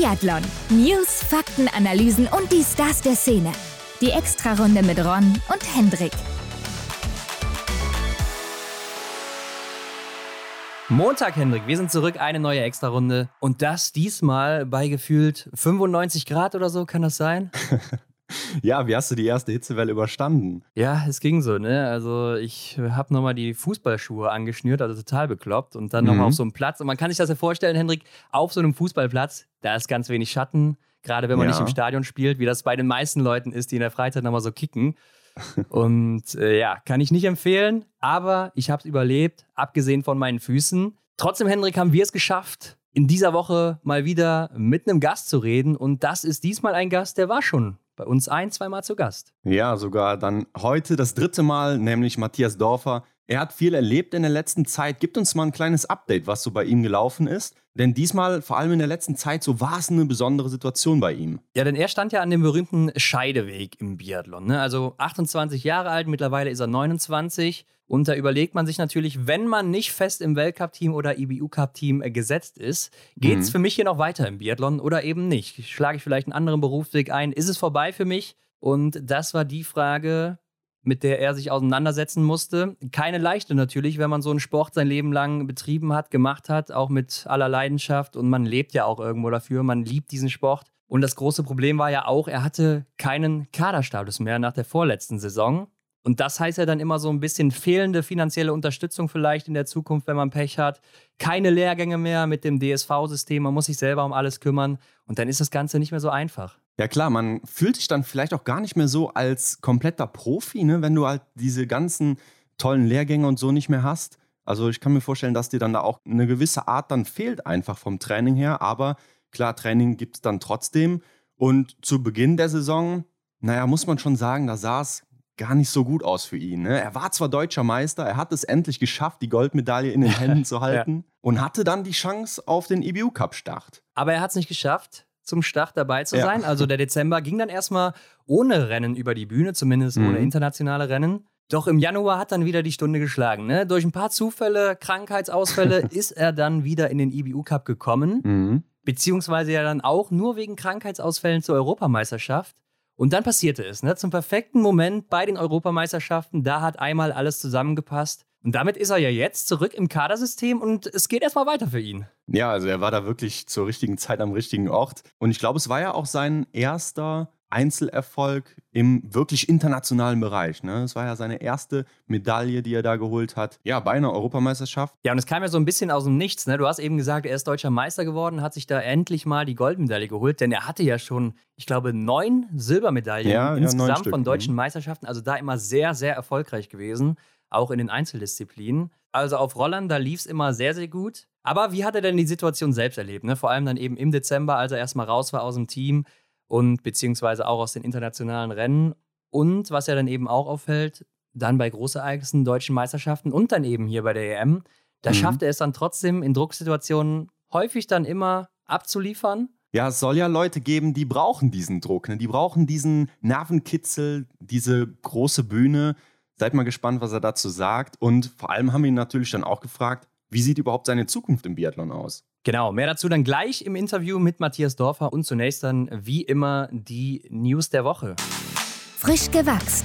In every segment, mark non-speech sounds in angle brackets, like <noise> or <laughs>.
Biathlon. News, Fakten, Analysen und die Stars der Szene. Die Extrarunde mit Ron und Hendrik. Montag, Hendrik, wir sind zurück, eine neue Extrarunde. Und das diesmal bei gefühlt 95 Grad oder so, kann das sein? <laughs> Ja, wie hast du die erste Hitzewelle überstanden? Ja, es ging so, ne? Also ich habe nochmal die Fußballschuhe angeschnürt, also total bekloppt. Und dann nochmal Mhm. auf so einem Platz. Und man kann sich das ja vorstellen, Hendrik, auf so einem Fußballplatz, da ist ganz wenig Schatten. Gerade wenn man Ja. nicht im Stadion spielt, wie das bei den meisten Leuten ist, die in der Freizeit nochmal so kicken. <laughs> Und äh, ja, kann ich nicht empfehlen, aber ich habe es überlebt, abgesehen von meinen Füßen. Trotzdem, Hendrik, haben wir es geschafft, in dieser Woche mal wieder mit einem Gast zu reden. Und das ist diesmal ein Gast, der war schon bei uns ein, zweimal zu Gast. Ja, sogar dann heute das dritte Mal, nämlich Matthias Dorfer. Er hat viel erlebt in der letzten Zeit. Gibt uns mal ein kleines Update, was so bei ihm gelaufen ist. Denn diesmal, vor allem in der letzten Zeit, so war es eine besondere Situation bei ihm. Ja, denn er stand ja an dem berühmten Scheideweg im Biathlon. Ne? Also 28 Jahre alt, mittlerweile ist er 29. Und da überlegt man sich natürlich, wenn man nicht fest im Weltcup-Team oder IBU-Cup-Team äh, gesetzt ist, geht es Mhm. für mich hier noch weiter im Biathlon oder eben nicht? Schlage ich vielleicht einen anderen Berufsweg ein? Ist es vorbei für mich? Und das war die Frage, mit der er sich auseinandersetzen musste. Keine leichte natürlich, wenn man so einen Sport sein Leben lang betrieben hat, gemacht hat, auch mit aller Leidenschaft und man lebt ja auch irgendwo dafür, man liebt diesen Sport. Und das große Problem war ja auch, er hatte keinen Kaderstatus mehr nach der vorletzten Saison. Und das heißt ja dann immer so ein bisschen fehlende finanzielle Unterstützung vielleicht in der Zukunft, wenn man Pech hat. Keine Lehrgänge mehr mit dem DSV-System, man muss sich selber um alles kümmern. Und dann ist das Ganze nicht mehr so einfach. Ja klar, man fühlt sich dann vielleicht auch gar nicht mehr so als kompletter Profi, ne, wenn du halt diese ganzen tollen Lehrgänge und so nicht mehr hast. Also ich kann mir vorstellen, dass dir dann da auch eine gewisse Art dann fehlt einfach vom Training her. Aber klar, Training gibt es dann trotzdem. Und zu Beginn der Saison, naja, muss man schon sagen, da sah es gar nicht so gut aus für ihn. Ne? Er war zwar deutscher Meister, er hat es endlich geschafft, die Goldmedaille in den <laughs> Händen zu halten und hatte dann die Chance auf den IBU-Cup-Start. Aber er hat es nicht geschafft, zum Start dabei zu Ja. sein. Also der Dezember ging dann erstmal ohne Rennen über die Bühne, zumindest Mhm. ohne internationale Rennen. Doch im Januar hat dann wieder die Stunde geschlagen. Ne? Durch ein paar Zufälle, Krankheitsausfälle <laughs> ist er dann wieder in den IBU Cup gekommen. Mhm. Beziehungsweise ja dann auch nur wegen Krankheitsausfällen zur Europameisterschaft. Und dann passierte es, ne? zum perfekten Moment bei den Europameisterschaften. Da hat einmal alles zusammengepasst. Und damit ist er ja jetzt zurück im Kadersystem und es geht erstmal weiter für ihn. Ja, also er war da wirklich zur richtigen Zeit am richtigen Ort. Und ich glaube, es war ja auch sein erster Einzelerfolg im wirklich internationalen Bereich. Ne? Es war ja seine erste Medaille, die er da geholt hat. Ja, bei einer Europameisterschaft. Ja, und es kam ja so ein bisschen aus dem Nichts. Ne? Du hast eben gesagt, er ist deutscher Meister geworden, hat sich da endlich mal die Goldmedaille geholt, denn er hatte ja schon, ich glaube, neun Silbermedaillen Ja, ja, neun insgesamt Stück, von deutschen mhm. Meisterschaften. Also da immer sehr, sehr erfolgreich gewesen, auch in den Einzeldisziplinen. Also auf Rollern, da lief es immer sehr, sehr gut. Aber wie hat er denn die Situation selbst erlebt? Ne? Vor allem dann eben im Dezember, als er erstmal raus war aus dem Team und beziehungsweise auch aus den internationalen Rennen. Und was ja dann eben auch auffällt, dann bei Großereignissen, deutschen Meisterschaften und dann eben hier bei der EM, da Mhm. schafft er es dann trotzdem in Drucksituationen häufig dann immer abzuliefern. Ja, es soll ja Leute geben, die brauchen diesen Druck. Ne? Die brauchen diesen Nervenkitzel, diese große Bühne. Seid mal gespannt, was er dazu sagt. Und vor allem haben wir ihn natürlich dann auch gefragt, wie sieht überhaupt seine Zukunft im Biathlon aus? Genau, mehr dazu dann gleich im Interview mit Matthias Dorfer und zunächst dann wie immer die News der Woche. Frisch gewachst.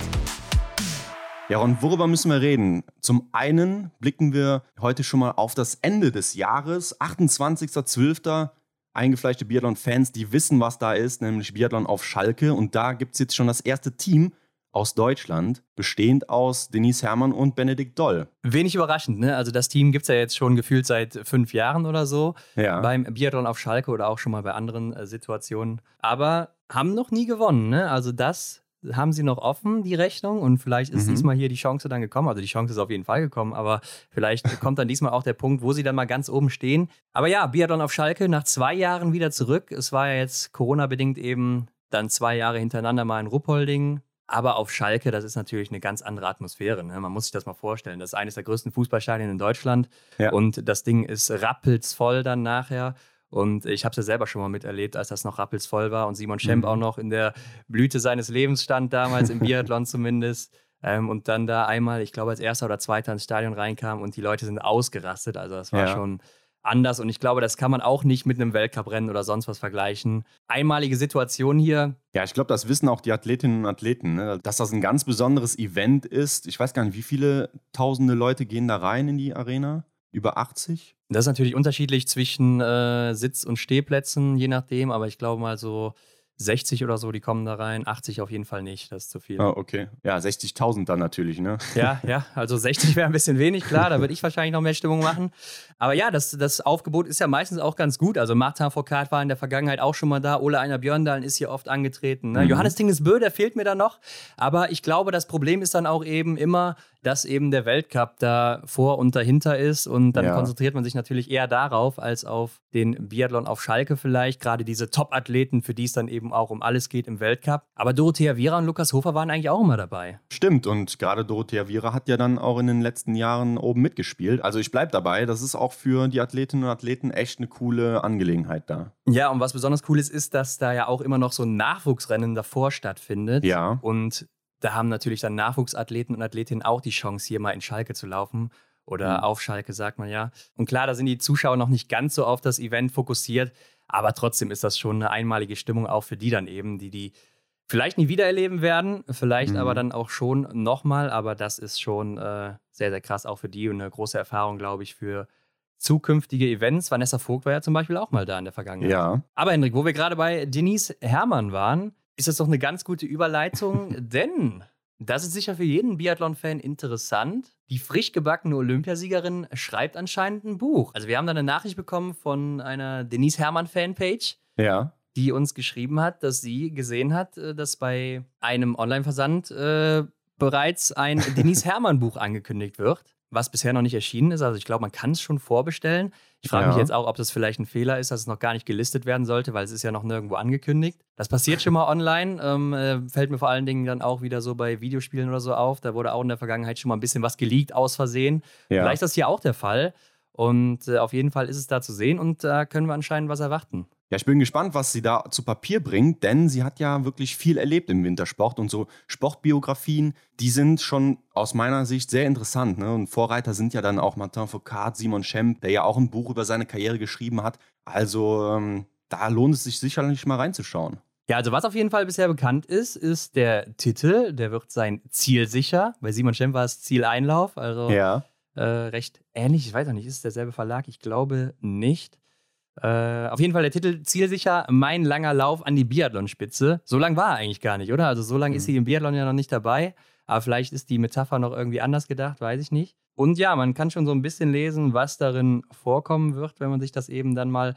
Ja, und worüber müssen wir reden? Zum einen blicken wir heute schon mal auf das Ende des Jahres, 28.12. Eingefleischte Biathlon-Fans, die wissen, was da ist, nämlich Biathlon auf Schalke. Und da gibt es jetzt schon das erste Team aus Deutschland, bestehend aus Denise Herrmann und Benedikt Doll. Wenig überraschend, ne? Also das Team gibt es ja jetzt schon gefühlt seit fünf Jahren oder so. Ja. Beim Biathlon auf Schalke oder auch schon mal bei anderen äh, Situationen. Aber haben noch nie gewonnen, ne? Also das haben sie noch offen, die Rechnung. Und vielleicht ist Mhm. diesmal hier die Chance dann gekommen. Also die Chance ist auf jeden Fall gekommen, aber vielleicht <laughs> kommt dann diesmal auch der Punkt, wo sie dann mal ganz oben stehen. Aber ja, Biathlon auf Schalke nach zwei Jahren wieder zurück. Es war ja jetzt Corona-bedingt eben dann zwei Jahre hintereinander mal in Ruppolding. Aber auf Schalke, das ist natürlich eine ganz andere Atmosphäre. Ne? Man muss sich das mal vorstellen. Das ist eines der größten Fußballstadien in Deutschland. Ja. Und das Ding ist rappelsvoll dann nachher. Und ich habe es ja selber schon mal miterlebt, als das noch rappelsvoll war und Simon Schemp Mhm. auch noch in der Blüte seines Lebens stand, damals im <laughs> Biathlon zumindest. Ähm, und dann da einmal, ich glaube, als erster oder zweiter ins Stadion reinkam und die Leute sind ausgerastet. Also das war Ja. schon anders und ich glaube, das kann man auch nicht mit einem Weltcuprennen oder sonst was vergleichen. Einmalige Situation hier. Ja, ich glaube, das wissen auch die Athletinnen und Athleten, ne? dass das ein ganz besonderes Event ist. Ich weiß gar nicht, wie viele tausende Leute gehen da rein in die Arena? Über 80? Das ist natürlich unterschiedlich zwischen äh, Sitz- und Stehplätzen, je nachdem, aber ich glaube mal so 60 oder so, die kommen da rein. 80 auf jeden Fall nicht, das ist zu viel. Ah, okay. Ja, 60.000 dann natürlich, ne? <laughs> Ja, ja, also 60 wäre ein bisschen wenig, klar, da <laughs> würde ich wahrscheinlich noch mehr Stimmung machen. Aber ja, das, das Aufgebot ist ja meistens auch ganz gut. Also Martin Foucault war in der Vergangenheit auch schon mal da. Ole Einer Björndalen ist hier oft angetreten. Ne? Mhm. Johannes Tingesbö, der fehlt mir da noch. Aber ich glaube, das Problem ist dann auch eben immer, dass eben der Weltcup da vor und dahinter ist. Und dann ja. konzentriert man sich natürlich eher darauf, als auf den Biathlon auf Schalke vielleicht. Gerade diese Top-Athleten, für die es dann eben auch um alles geht im Weltcup. Aber Dorothea Viera und Lukas Hofer waren eigentlich auch immer dabei. Stimmt. Und gerade Dorothea Viera hat ja dann auch in den letzten Jahren oben mitgespielt. Also ich bleibe dabei. Das ist auch für die Athletinnen und Athleten echt eine coole Angelegenheit da. Ja, und was besonders cool ist, ist, dass da ja auch immer noch so ein Nachwuchsrennen davor stattfindet. Ja. Und da haben natürlich dann Nachwuchsathleten und Athletinnen auch die Chance, hier mal in Schalke zu laufen. Oder mhm. auf Schalke, sagt man ja. Und klar, da sind die Zuschauer noch nicht ganz so auf das Event fokussiert. Aber trotzdem ist das schon eine einmalige Stimmung auch für die dann eben, die die vielleicht nie wiedererleben werden, vielleicht mhm. aber dann auch schon nochmal. Aber das ist schon äh, sehr, sehr krass auch für die und eine große Erfahrung, glaube ich, für zukünftige Events. Vanessa Vogt war ja zum Beispiel auch mal da in der Vergangenheit. Ja. Aber Hendrik, wo wir gerade bei Denise Herrmann waren, ist das doch eine ganz gute Überleitung, <laughs> denn das ist sicher für jeden Biathlon-Fan interessant. Die frisch gebackene Olympiasiegerin schreibt anscheinend ein Buch. Also wir haben da eine Nachricht bekommen von einer Denise Hermann-Fanpage. Ja. Die uns geschrieben hat, dass sie gesehen hat, äh, dass bei einem Online-Versand äh, bereits ein Denise Hermann-Buch angekündigt wird was bisher noch nicht erschienen ist. Also ich glaube, man kann es schon vorbestellen. Ich frage ja. mich jetzt auch, ob das vielleicht ein Fehler ist, dass es noch gar nicht gelistet werden sollte, weil es ist ja noch nirgendwo angekündigt. Das passiert schon mal online. Ähm, äh, fällt mir vor allen Dingen dann auch wieder so bei Videospielen oder so auf. Da wurde auch in der Vergangenheit schon mal ein bisschen was geleakt aus Versehen. Ja. Vielleicht ist das hier auch der Fall. Und äh, auf jeden Fall ist es da zu sehen und da können wir anscheinend was erwarten. Ja, ich bin gespannt, was sie da zu Papier bringt, denn sie hat ja wirklich viel erlebt im Wintersport und so Sportbiografien, die sind schon aus meiner Sicht sehr interessant. Ne? Und Vorreiter sind ja dann auch Martin Foucault, Simon Schemp, der ja auch ein Buch über seine Karriere geschrieben hat. Also ähm, da lohnt es sich sicherlich mal reinzuschauen. Ja, also was auf jeden Fall bisher bekannt ist, ist der Titel. Der wird sein Ziel sicher. Bei Simon Schemp war es Zieleinlauf, also ja. äh, recht ähnlich. Ich weiß auch nicht, ist es derselbe Verlag? Ich glaube nicht. Äh, auf jeden Fall der Titel zielsicher, mein langer Lauf an die Biathlonspitze. So lang war er eigentlich gar nicht, oder? Also so lange mhm. ist sie im Biathlon ja noch nicht dabei. Aber vielleicht ist die Metapher noch irgendwie anders gedacht, weiß ich nicht. Und ja, man kann schon so ein bisschen lesen, was darin vorkommen wird, wenn man sich das eben dann mal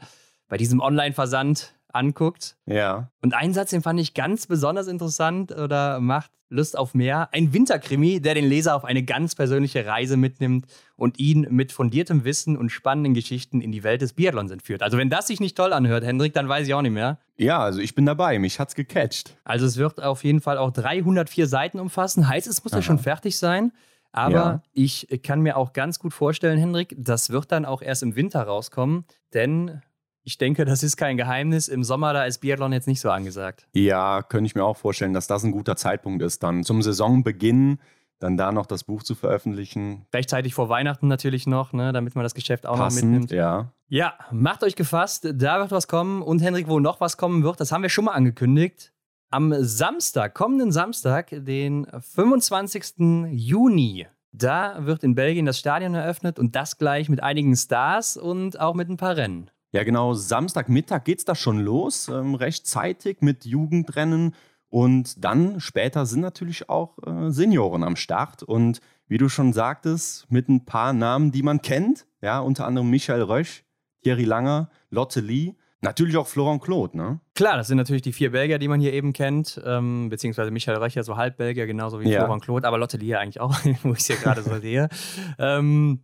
bei diesem Online-Versand anguckt. Ja. Und einen Satz, den fand ich ganz besonders interessant oder macht Lust auf mehr. Ein Winterkrimi, der den Leser auf eine ganz persönliche Reise mitnimmt und ihn mit fundiertem Wissen und spannenden Geschichten in die Welt des Biathlons entführt. Also wenn das sich nicht toll anhört, Hendrik, dann weiß ich auch nicht mehr. Ja, also ich bin dabei. Mich hat's gecatcht. Also es wird auf jeden Fall auch 304 Seiten umfassen. Heißt, es muss ja schon fertig sein. Aber ja. ich kann mir auch ganz gut vorstellen, Hendrik, das wird dann auch erst im Winter rauskommen, denn ich denke, das ist kein Geheimnis. Im Sommer, da ist Biathlon jetzt nicht so angesagt. Ja, könnte ich mir auch vorstellen, dass das ein guter Zeitpunkt ist, dann zum Saisonbeginn dann da noch das Buch zu veröffentlichen. Rechtzeitig vor Weihnachten natürlich noch, ne, damit man das Geschäft auch Passend, noch mitnimmt. Ja. Ja, macht euch gefasst, da wird was kommen. Und Henrik, wo noch was kommen wird, das haben wir schon mal angekündigt. Am Samstag, kommenden Samstag, den 25. Juni, da wird in Belgien das Stadion eröffnet und das gleich mit einigen Stars und auch mit ein paar Rennen. Ja, genau. Samstagmittag geht es da schon los, ähm, rechtzeitig mit Jugendrennen. Und dann später sind natürlich auch äh, Senioren am Start. Und wie du schon sagtest, mit ein paar Namen, die man kennt. Ja, unter anderem Michael Rösch, Thierry Langer, Lotte Lee. Natürlich auch Florent Claude, ne? Klar, das sind natürlich die vier Belgier, die man hier eben kennt, ähm, beziehungsweise Michael Röcher, so halb Belgier, genauso wie ja. Florent Claude, aber Lotte Lee eigentlich auch, <laughs> wo ich es hier gerade so sehe. Ähm,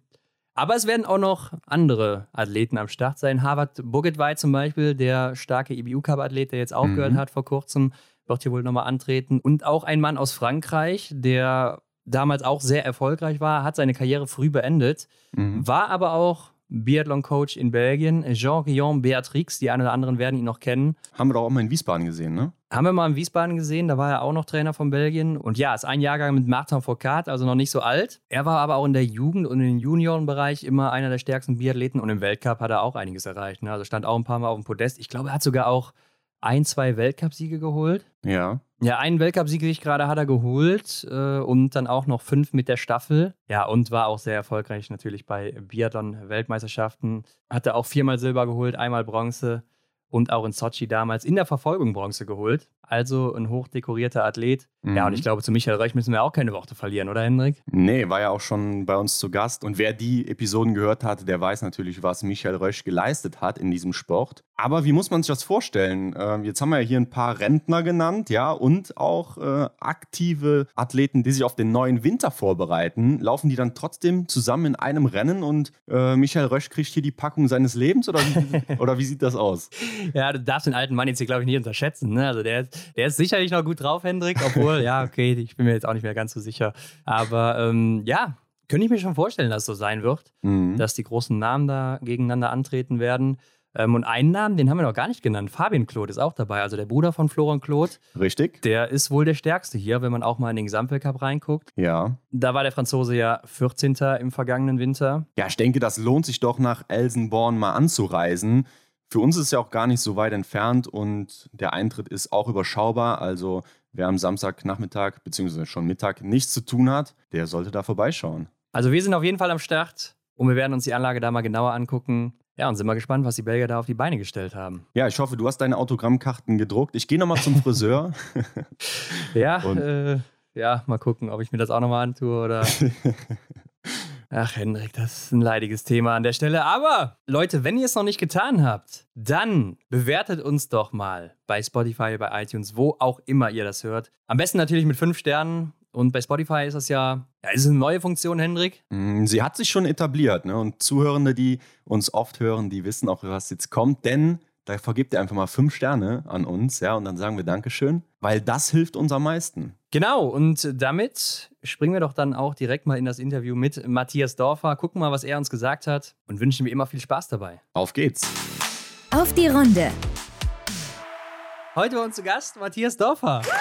aber es werden auch noch andere Athleten am Start sein. Harvard Bogetwey zum Beispiel, der starke IBU-Cup-Athlet, der jetzt aufgehört mhm. hat vor kurzem, wird hier wohl nochmal antreten. Und auch ein Mann aus Frankreich, der damals auch sehr erfolgreich war, hat seine Karriere früh beendet, mhm. war aber auch Biathlon-Coach in Belgien, Jean-Guillaume Beatrix. Die einen oder anderen werden ihn noch kennen. Haben wir doch auch mal in Wiesbaden gesehen, ne? Haben wir mal in Wiesbaden gesehen, da war er auch noch Trainer von Belgien. Und ja, ist ein Jahrgang mit Martin Foucault, also noch nicht so alt. Er war aber auch in der Jugend und im Juniorenbereich immer einer der stärksten Biathleten und im Weltcup hat er auch einiges erreicht. Ne? Also stand auch ein paar Mal auf dem Podest. Ich glaube, er hat sogar auch ein, zwei Weltcupsiege geholt. Ja. Ja, einen Weltcupsieg ich gerade hat er geholt äh, und dann auch noch fünf mit der Staffel. Ja, und war auch sehr erfolgreich natürlich bei Biathlon-Weltmeisterschaften. Hatte auch viermal Silber geholt, einmal Bronze und auch in Sochi damals in der Verfolgung Bronze geholt. Also ein hochdekorierter Athlet. Mhm. Ja, und ich glaube, zu Michael Röch müssen wir auch keine Worte verlieren, oder Hendrik? Nee, war ja auch schon bei uns zu Gast. Und wer die Episoden gehört hat, der weiß natürlich, was Michael Röch geleistet hat in diesem Sport. Aber wie muss man sich das vorstellen? Ähm, jetzt haben wir ja hier ein paar Rentner genannt, ja, und auch äh, aktive Athleten, die sich auf den neuen Winter vorbereiten. Laufen die dann trotzdem zusammen in einem Rennen und äh, Michael Rösch kriegt hier die Packung seines Lebens oder wie, <laughs> oder wie sieht das aus? Ja, du darfst den alten Mann jetzt hier, glaube ich, nicht unterschätzen. Ne? Also der, der ist sicherlich noch gut drauf, Hendrik, obwohl, ja, okay, ich bin mir jetzt auch nicht mehr ganz so sicher. Aber ähm, ja, könnte ich mir schon vorstellen, dass es so sein wird, mhm. dass die großen Namen da gegeneinander antreten werden. Ähm, und einen Namen, den haben wir noch gar nicht genannt. Fabian Claude ist auch dabei, also der Bruder von Florian Claude. Richtig. Der ist wohl der stärkste hier, wenn man auch mal in den Gesamtweltcup reinguckt. Ja. Da war der Franzose ja 14. im vergangenen Winter. Ja, ich denke, das lohnt sich doch nach Elsenborn mal anzureisen. Für uns ist es ja auch gar nicht so weit entfernt und der Eintritt ist auch überschaubar. Also wer am Samstagnachmittag bzw. schon Mittag nichts zu tun hat, der sollte da vorbeischauen. Also wir sind auf jeden Fall am Start und wir werden uns die Anlage da mal genauer angucken. Ja, und sind mal gespannt, was die Belgier da auf die Beine gestellt haben. Ja, ich hoffe, du hast deine Autogrammkarten gedruckt. Ich gehe nochmal zum Friseur. <laughs> ja, <laughs> äh, ja, mal gucken, ob ich mir das auch nochmal antue oder. <laughs> Ach, Hendrik, das ist ein leidiges Thema an der Stelle. Aber Leute, wenn ihr es noch nicht getan habt, dann bewertet uns doch mal bei Spotify, bei iTunes, wo auch immer ihr das hört. Am besten natürlich mit fünf Sternen und bei Spotify ist das ja, ja ist eine neue Funktion, Hendrik. Mm, sie hat sich schon etabliert. Ne? Und Zuhörende, die uns oft hören, die wissen auch, was jetzt kommt. Denn da vergibt ihr einfach mal fünf Sterne an uns, ja, und dann sagen wir Dankeschön, weil das hilft uns am meisten. Genau, und damit springen wir doch dann auch direkt mal in das Interview mit Matthias Dorfer, gucken mal, was er uns gesagt hat und wünschen wie immer viel Spaß dabei. Auf geht's. Auf die Runde. Heute bei uns zu Gast Matthias Dorfer. <laughs>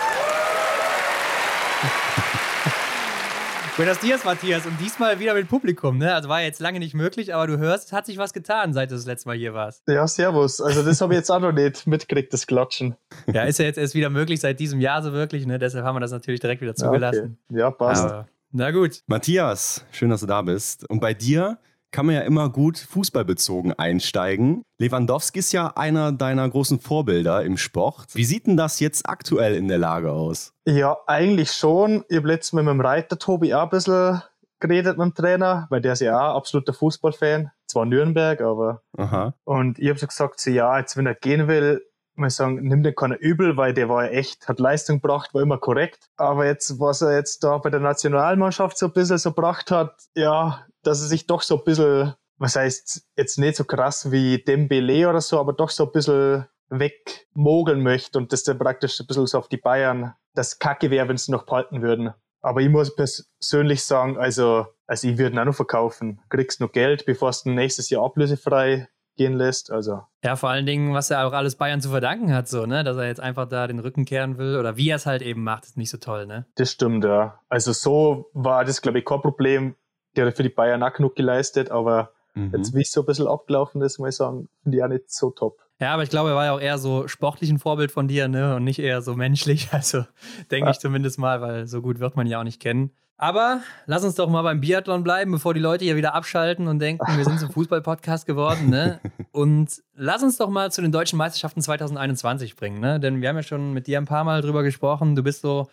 Buenos Dias, Matthias. Und diesmal wieder mit Publikum, ne? Also war jetzt lange nicht möglich, aber du hörst, es hat sich was getan, seit du das letzte Mal hier warst. Ja, servus. Also das habe ich jetzt auch noch nicht mitgekriegt, das Klatschen. Ja, ist ja jetzt erst wieder möglich, seit diesem Jahr so wirklich, ne? Deshalb haben wir das natürlich direkt wieder zugelassen. Ja, okay. ja passt. Aber, na gut. Matthias, schön, dass du da bist. Und bei dir kann man ja immer gut fußballbezogen einsteigen. Lewandowski ist ja einer deiner großen Vorbilder im Sport. Wie sieht denn das jetzt aktuell in der Lage aus? Ja, eigentlich schon. Ich habe letztens mit meinem Reiter Tobi auch ein bisschen geredet mit dem Trainer, weil der ist ja auch absoluter Fußballfan. Zwar Nürnberg, aber. Aha. Und ich habe so gesagt, so, ja, jetzt wenn er gehen will, muss sagen, nimm den keiner übel, weil der war ja echt, hat Leistung gebracht, war immer korrekt. Aber jetzt, was er jetzt da bei der Nationalmannschaft so ein bisschen so gebracht hat, ja, dass er sich doch so ein bisschen, was heißt, jetzt nicht so krass wie Dembele oder so, aber doch so ein bisschen wegmogeln möchte und das dann praktisch ein bisschen so auf die Bayern das Kacke wäre, wenn sie noch behalten würden. Aber ich muss persönlich sagen, also, also ich würde ihn auch noch verkaufen. Kriegst noch Geld, bevor es nächstes Jahr ablösefrei gehen lässt. Also. Ja, vor allen Dingen, was er auch alles Bayern zu verdanken hat, so, ne? Dass er jetzt einfach da den Rücken kehren will oder wie er es halt eben macht, ist nicht so toll, ne? Das stimmt, ja. Also so war das, glaube ich, kein Problem der hat für die Bayern auch genug geleistet, aber mhm. jetzt, wie es so ein bisschen abgelaufen ist, muss ich sagen, finde ich auch nicht so top. Ja, aber ich glaube, er war ja auch eher so sportlich ein Vorbild von dir, ne? Und nicht eher so menschlich. <laughs> Also denke ja. ich zumindest mal, weil so gut wird man ja auch nicht kennen. Aber lass uns doch mal beim Biathlon bleiben, bevor die Leute hier wieder abschalten und denken, wir sind zum <laughs> Fußball-Podcast geworden, ne? Und lass uns doch mal zu den deutschen Meisterschaften 2021 bringen, ne? Denn wir haben ja schon mit dir ein paar Mal drüber gesprochen. Du bist so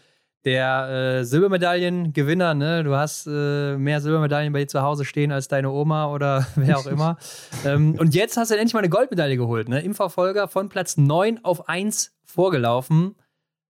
der äh, Silbermedaillengewinner, ne? Du hast äh, mehr Silbermedaillen bei dir zu Hause stehen als deine Oma oder <laughs> wer auch immer. ähm, und jetzt hast du endlich mal eine Goldmedaille geholt, ne? Im Verfolger von Platz 9 auf 1 vorgelaufen.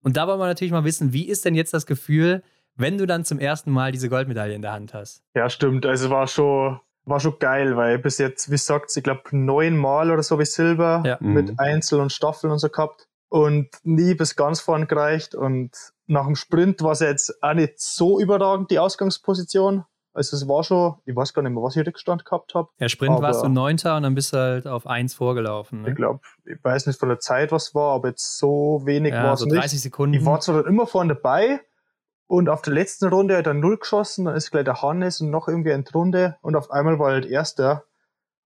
Und da wollen wir natürlich mal wissen, wie ist denn jetzt das Gefühl, wenn du dann zum ersten Mal diese Goldmedaille in der Hand hast? Ja, stimmt. Also war schon, war schon geil, weil bis jetzt, wie gesagt, ich glaube neun Mal oder so wie Silber ja. mit mhm. Einzel und Staffeln und so gehabt und nie bis ganz vorn gereicht und nach dem Sprint war es jetzt auch nicht so überragend, die Ausgangsposition. Also es war schon, ich weiß gar nicht mehr, was ich Rückstand gehabt habe. Ja, Sprint warst du Neunter und dann bist du halt auf eins vorgelaufen. Ich Ne? glaube, ich weiß nicht von der Zeit, was war, aber jetzt so wenig war Ja, es so nicht. 30 Sekunden. Ich war zwar dann immer vorne dabei und auf der letzten Runde hat er null geschossen, dann ist gleich der Hannes und noch irgendwie eine Runde und auf einmal war er halt Erster.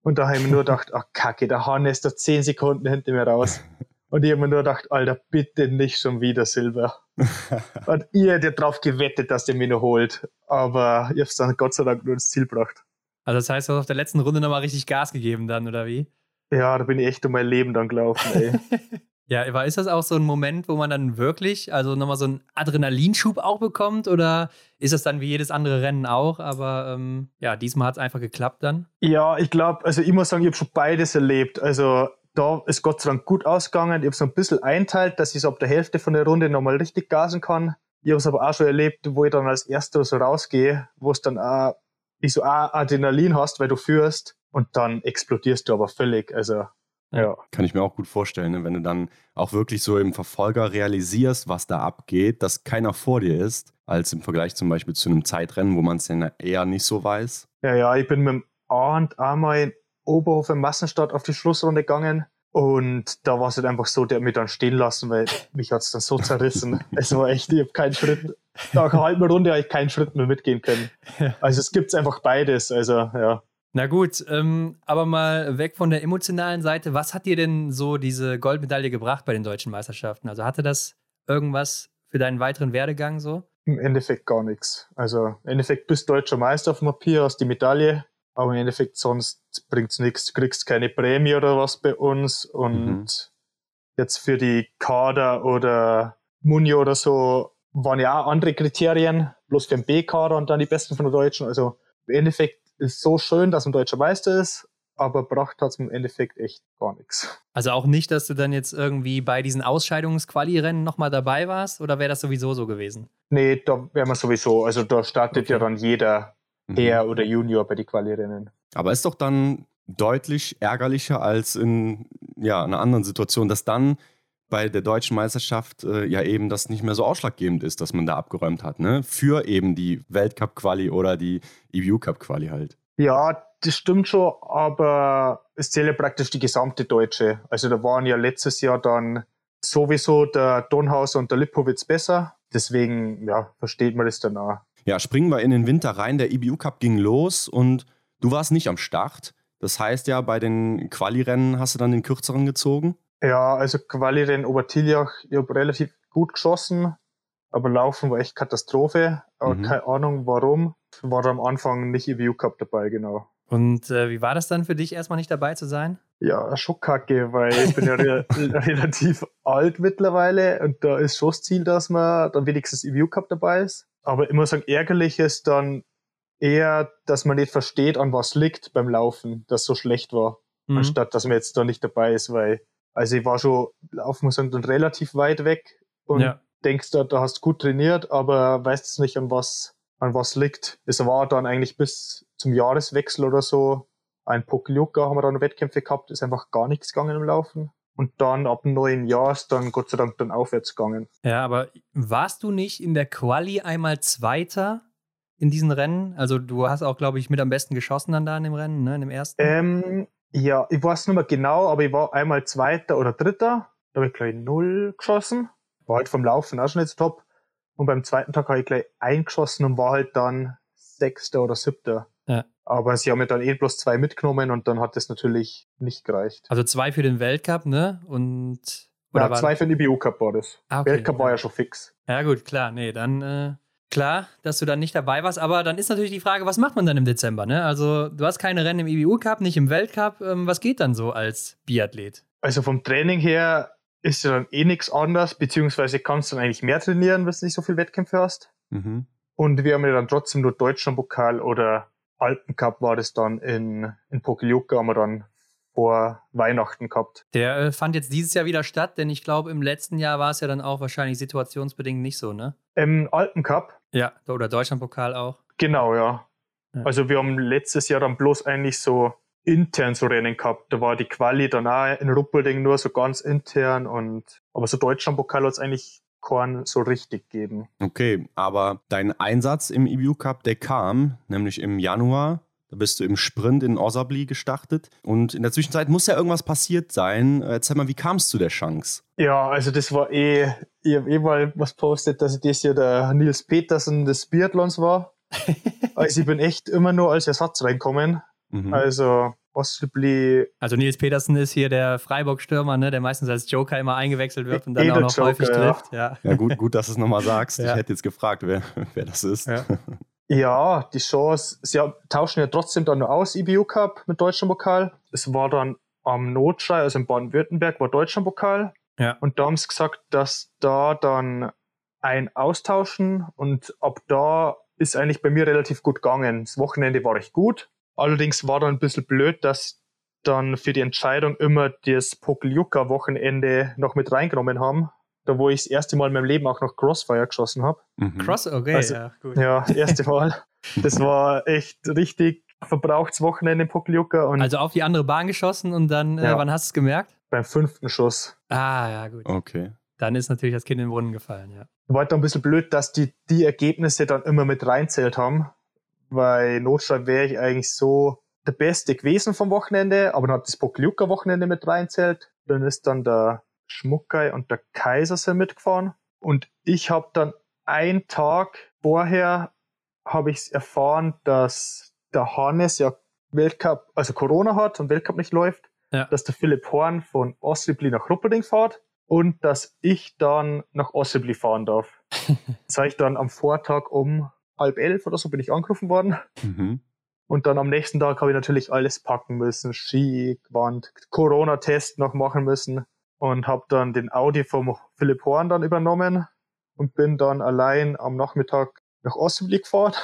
Und da habe ich mir nur gedacht, ach kacke, der Hannes da 10 Sekunden hinter mir raus. <laughs> Und ich habe mir nur gedacht, Alter, bitte nicht schon wieder Silber. <laughs> und ihr hättet drauf gewettet, dass der mich noch holt. Aber ich habe es dann Gott sei Dank nur ins Ziel gebracht. Also das heißt, du hast auf der letzten Runde nochmal richtig Gas gegeben dann, oder wie? Ja, da bin ich echt um mein Leben dann gelaufen, ey. <laughs> Ja, aber ist das auch so ein Moment, wo man dann wirklich, also nochmal so einen Adrenalinschub auch bekommt? Oder ist das dann wie jedes andere Rennen auch? Aber ähm, ja, diesmal hat es einfach geklappt dann. Ja, ich glaube, also ich muss sagen, ich habe schon beides erlebt. Also da ist Gott sei Dank gut ausgegangen. Ich habe so ein bisschen einteilt, dass ich so ab der Hälfte von der Runde nochmal richtig gasen kann. Ich habe es aber auch schon erlebt, wo ich dann als Erster so rausgehe, wo es dann auch, ich so auch Adrenalin hast, weil du führst und dann explodierst du aber völlig. Also ja. Kann ich mir auch gut vorstellen, ne? wenn du dann auch wirklich so im Verfolger realisierst, was da abgeht, dass keiner vor dir ist, als im Vergleich zum Beispiel zu einem Zeitrennen, wo man es ja eher nicht so weiß. Ja, ja, ich bin mit dem Arndt einmal in Oberhof in Massenstadt auf die Schlussrunde gegangen. Und da war es halt einfach so, der hat mich dann stehen lassen, weil mich hat es dann so zerrissen. <laughs> es war echt, ich habe keinen Schritt, nach einer halben Runde habe ich keinen Schritt mehr mitgehen können. Also es gibt einfach beides. Also ja. Na gut, ähm, aber mal weg von der emotionalen Seite. Was hat dir denn so diese Goldmedaille gebracht bei den deutschen Meisterschaften? Also hatte das irgendwas für deinen weiteren Werdegang so? Im Endeffekt gar nichts. Also im Endeffekt bist du deutscher Meister auf dem Papier, hast die Medaille, aber im Endeffekt sonst bringt's nichts. Du kriegst keine Prämie oder was bei uns und Mhm. jetzt für die Kader oder Muni oder so waren ja auch andere Kriterien, bloß für den B-Kader und dann die Besten von der Deutschen. Also im Endeffekt ist so schön, dass ein deutscher Meister ist, aber bracht hat's im Endeffekt echt gar nichts. Also auch nicht, dass du dann jetzt irgendwie bei diesen Ausscheidungsquali-Rennen nochmal dabei warst? Oder wäre das sowieso so gewesen? Nee, da wäre man sowieso, also da startet ja Okay. dann jeder Mhm. Oder Junior bei die Quali-Rennen. Aber ist doch dann deutlich ärgerlicher als in ja, einer anderen Situation, dass dann bei der deutschen Meisterschaft äh, ja eben das nicht mehr so ausschlaggebend ist, dass man da abgeräumt hat, ne? Für eben die Weltcup-Quali oder die EBU-Cup-Quali halt. Ja, das stimmt schon, aber es zählt ja praktisch die gesamte Deutsche. Also da waren ja letztes Jahr dann sowieso der Donhauser und der Lipowitz besser. Deswegen, ja, versteht man das dann auch. Ja, springen wir in den Winter rein. Der EBU Cup ging los und du warst nicht am Start. Das heißt ja, bei den Quali-Rennen hast du dann den kürzeren gezogen. Ja, also Quali-Rennen Obertiljach, ich habe relativ gut geschossen, aber Laufen war echt Katastrophe. Aber Mhm. keine Ahnung warum. War da am Anfang nicht EBU Cup dabei, genau. Und äh, wie war das dann für dich, erstmal nicht dabei zu sein? Ja, schon kacke, weil ich bin ja re <laughs> <laughs> relativ alt mittlerweile und da ist schon das Ziel, dass man dann wenigstens EBU Cup dabei ist. Aber ich muss sagen, ärgerlich ist dann eher, dass man nicht versteht, an was liegt beim Laufen, das so schlecht war, Mhm. anstatt dass man jetzt da nicht dabei ist, weil, also ich war schon, Laufen muss sagen, dann relativ weit weg und Ja. denkst da, da hast du gut trainiert, aber weißt nicht, an was, an was liegt. Es war dann eigentlich bis zum Jahreswechsel oder so ein Pokljuka haben wir dann Wettkämpfe gehabt, ist einfach gar nichts gegangen im Laufen. Und dann ab dem neuen Jahr ist dann Gott sei Dank dann aufwärts gegangen. Ja, aber warst du nicht in der Quali einmal Zweiter in diesen Rennen? Also du hast auch, glaube ich, mit am besten geschossen dann da in dem Rennen, ne, in dem ersten. Ähm, ja, ich weiß nicht mehr genau, aber ich war einmal Zweiter oder Dritter. Da habe ich gleich null geschossen. War halt vom Laufen auch schon jetzt top. Und beim zweiten Tag habe ich gleich eingeschossen und war halt dann Sechster oder Siebter. Ja. Aber sie haben mir dann eh bloß zwei mitgenommen und dann hat das natürlich nicht gereicht. Also zwei für den Weltcup, ne? Und Ja, war- zwei für den IBU Cup war das. Ah, okay. Weltcup war ja schon fix. Ja, gut, klar. Nee, dann äh, klar, dass du dann nicht dabei warst. Aber dann ist natürlich die Frage, was macht man dann im Dezember, ne? Also, du hast keine Rennen im IBU Cup, nicht im Weltcup. Ähm, was geht dann so als Biathlet? Also vom Training her ist ja dann eh nichts anders, beziehungsweise kannst du dann eigentlich mehr trainieren, wenn du nicht so viele Wettkämpfe hast. Mhm. Und wir haben ja dann trotzdem nur Deutschlandpokal oder Alpencup war das dann in, in Pokljuka, haben wir dann vor Weihnachten gehabt. Der äh, fand jetzt dieses Jahr wieder statt, denn ich glaube, im letzten Jahr war es ja dann auch wahrscheinlich situationsbedingt nicht so, ne? Im Alpencup, Ja, oder Deutschlandpokal auch. genau, ja. Ja. Also wir haben letztes Jahr dann bloß eigentlich so intern so Rennen gehabt. Da war die Quali dann auch in Ruppelding nur so ganz intern und aber so Deutschlandpokal hat es eigentlich Korn so richtig geben. Okay, aber dein Einsatz im EBU Cup, der kam, nämlich im Januar. Da bist du im Sprint in Osabli gestartet. Und in der Zwischenzeit muss ja irgendwas passiert sein. Erzähl mal, wie kam es zu der Chance? Ja, also das war eh, ich habe eh mal was postet, dass ich das ja der Nils Petersen des Biathlons war. <laughs> also ich bin echt immer nur als Ersatz reinkommen. Mhm. Also possibly. Also Nils Petersen ist hier der Freiburg-Stürmer, ne, der meistens als Joker immer eingewechselt wird und dann auch noch Joker, häufig trifft. Ja, ja gut, gut, dass du es nochmal sagst. <laughs> ja. Ich hätte jetzt gefragt, wer, <laughs> wer das ist. Ja. <laughs> ja, die Chance, sie tauschen ja trotzdem dann nur aus, IBU Cup mit deutschem Pokal. Es war dann am Notschrei, also in Baden-Württemberg, war deutscher Pokal. Ja. Und da haben sie gesagt, dass da dann ein Austauschen und ab da ist eigentlich bei mir relativ gut gegangen. Das Wochenende war recht gut. Allerdings war dann ein bisschen blöd, dass dann für die Entscheidung immer das Pokljuka-Wochenende noch mit reingenommen haben. Da, wo ich das erste Mal in meinem Leben auch noch Crossfire geschossen habe. Mhm. Cross, okay, also, ja, gut. Ja, das erste Mal. <laughs> das war echt richtig verbrauchtes Wochenende in Pokljuka. Also auf die andere Bahn geschossen und dann, äh, ja. äh, wann hast du es gemerkt? Beim fünften Schuss. Ah, ja, gut. Okay. Dann ist natürlich das Kind in den Brunnen gefallen, ja. War halt ein bisschen blöd, dass die die Ergebnisse dann immer mit reinzählt haben weil Notschlag wäre ich eigentlich so der Beste gewesen vom Wochenende, aber dann hat das Pokljuka Wochenende mit reinzählt. Dann ist dann der Schmuckei und der Kaiser sind mitgefahren. Und ich habe dann einen Tag vorher habe ich erfahren, dass der Hannes ja Weltcup, also Corona hat und Weltcup nicht läuft, ja. dass der Philipp Horn von Ossibli nach Rupperding fährt und dass ich dann nach Ossibli fahren darf. <laughs> das habe ich dann am Vortag um halb elf oder so bin ich angerufen worden. Mhm. Und dann am nächsten Tag habe ich natürlich alles packen müssen. Ski, Wand, Corona-Test noch machen müssen. Und habe dann den Audi vom Philipp Horn dann übernommen und bin dann allein am Nachmittag nach Ossenblick gefahren.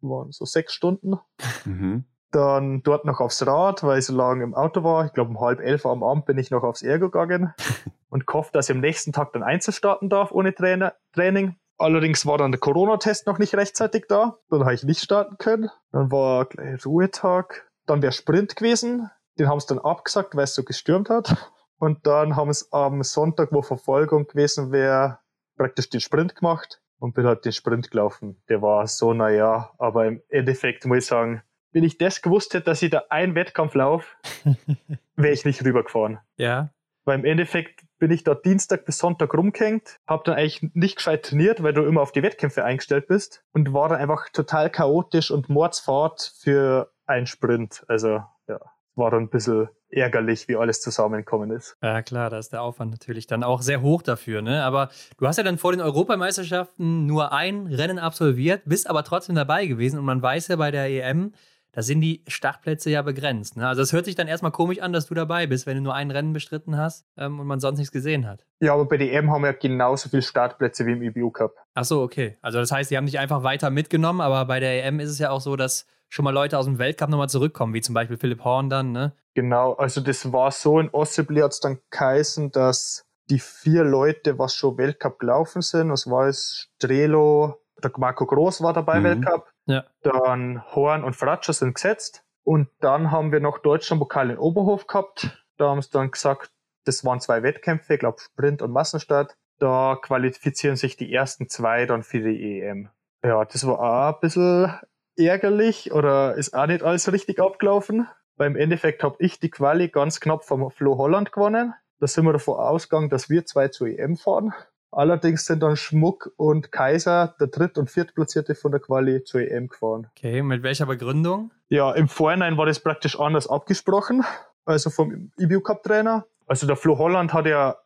Waren so sechs Stunden. Mhm. Dann dort noch aufs Rad, weil ich so lange im Auto war. Ich glaube um halb elf am Abend bin ich noch aufs Ergo gegangen <laughs> und gehofft, dass ich am nächsten Tag dann Einzel starten darf ohne Trainer, Training. Allerdings war dann der Corona-Test noch nicht rechtzeitig da. Dann habe ich nicht starten können. Dann war gleich Ruhetag. Dann wäre Sprint gewesen. Den haben sie dann abgesagt, weil es so gestürmt hat. Und dann haben sie am Sonntag, wo Verfolgung gewesen wäre, praktisch den Sprint gemacht und bin halt den Sprint gelaufen. Der war so, naja, aber im Endeffekt muss ich sagen, wenn ich das gewusst hätte, dass ich da einen Wettkampf laufe, <laughs> wäre ich nicht rübergefahren. Ja. Weil im Endeffekt bin ich dort Dienstag bis Sonntag rumgehängt, habe dann eigentlich nicht gescheit trainiert, weil du immer auf die Wettkämpfe eingestellt bist und war dann einfach total chaotisch und Mordsfahrt für einen Sprint. Also ja, war dann ein bisschen ärgerlich, wie alles zusammengekommen ist. Ja, klar, da ist der Aufwand natürlich dann auch sehr hoch dafür, ne? Aber du hast ja dann vor den Europameisterschaften nur ein Rennen absolviert, bist aber trotzdem dabei gewesen und man weiß ja bei der EM, da sind die Startplätze ja begrenzt. Ne? Also es hört sich dann erstmal komisch an, dass du dabei bist, wenn du nur ein Rennen bestritten hast ähm, und man sonst nichts gesehen hat. Ja, aber bei der EM haben wir genauso viele Startplätze wie im EBU Cup. Ach so, okay. Also das heißt, sie haben dich einfach weiter mitgenommen, aber bei der EM ist es ja auch so, dass schon mal Leute aus dem Weltcup nochmal zurückkommen, wie zum Beispiel Philipp Horn dann, ne? Genau, also das war so, in Ossibli hat es dann geheißen, dass die vier Leute, was schon Weltcup gelaufen sind, was war es, Strelo, der Marco Groß war dabei, mhm. Weltcup, ja. Dann Horn und Fratscher sind gesetzt. Und dann haben wir noch Deutschlandpokal in Oberhof gehabt. Da haben sie dann gesagt, das waren zwei Wettkämpfe, ich glaube Sprint und Massenstart. Da qualifizieren sich die ersten zwei dann für die EM. Ja, das war auch ein bisschen ärgerlich oder ist auch nicht alles richtig abgelaufen. Weil im Endeffekt habe ich die Quali ganz knapp vom Flo Holland gewonnen. Da sind wir davon ausgegangen, dass wir zwei zur EM fahren. Allerdings sind dann Schmuck und Kaiser, der dritt- und viertplatzierte von der Quali zur EM gefahren. Okay, mit welcher Begründung? Ja, im Vorhinein war das praktisch anders abgesprochen, also vom EBU Cup Trainer. Also der Flo Holland hat ja,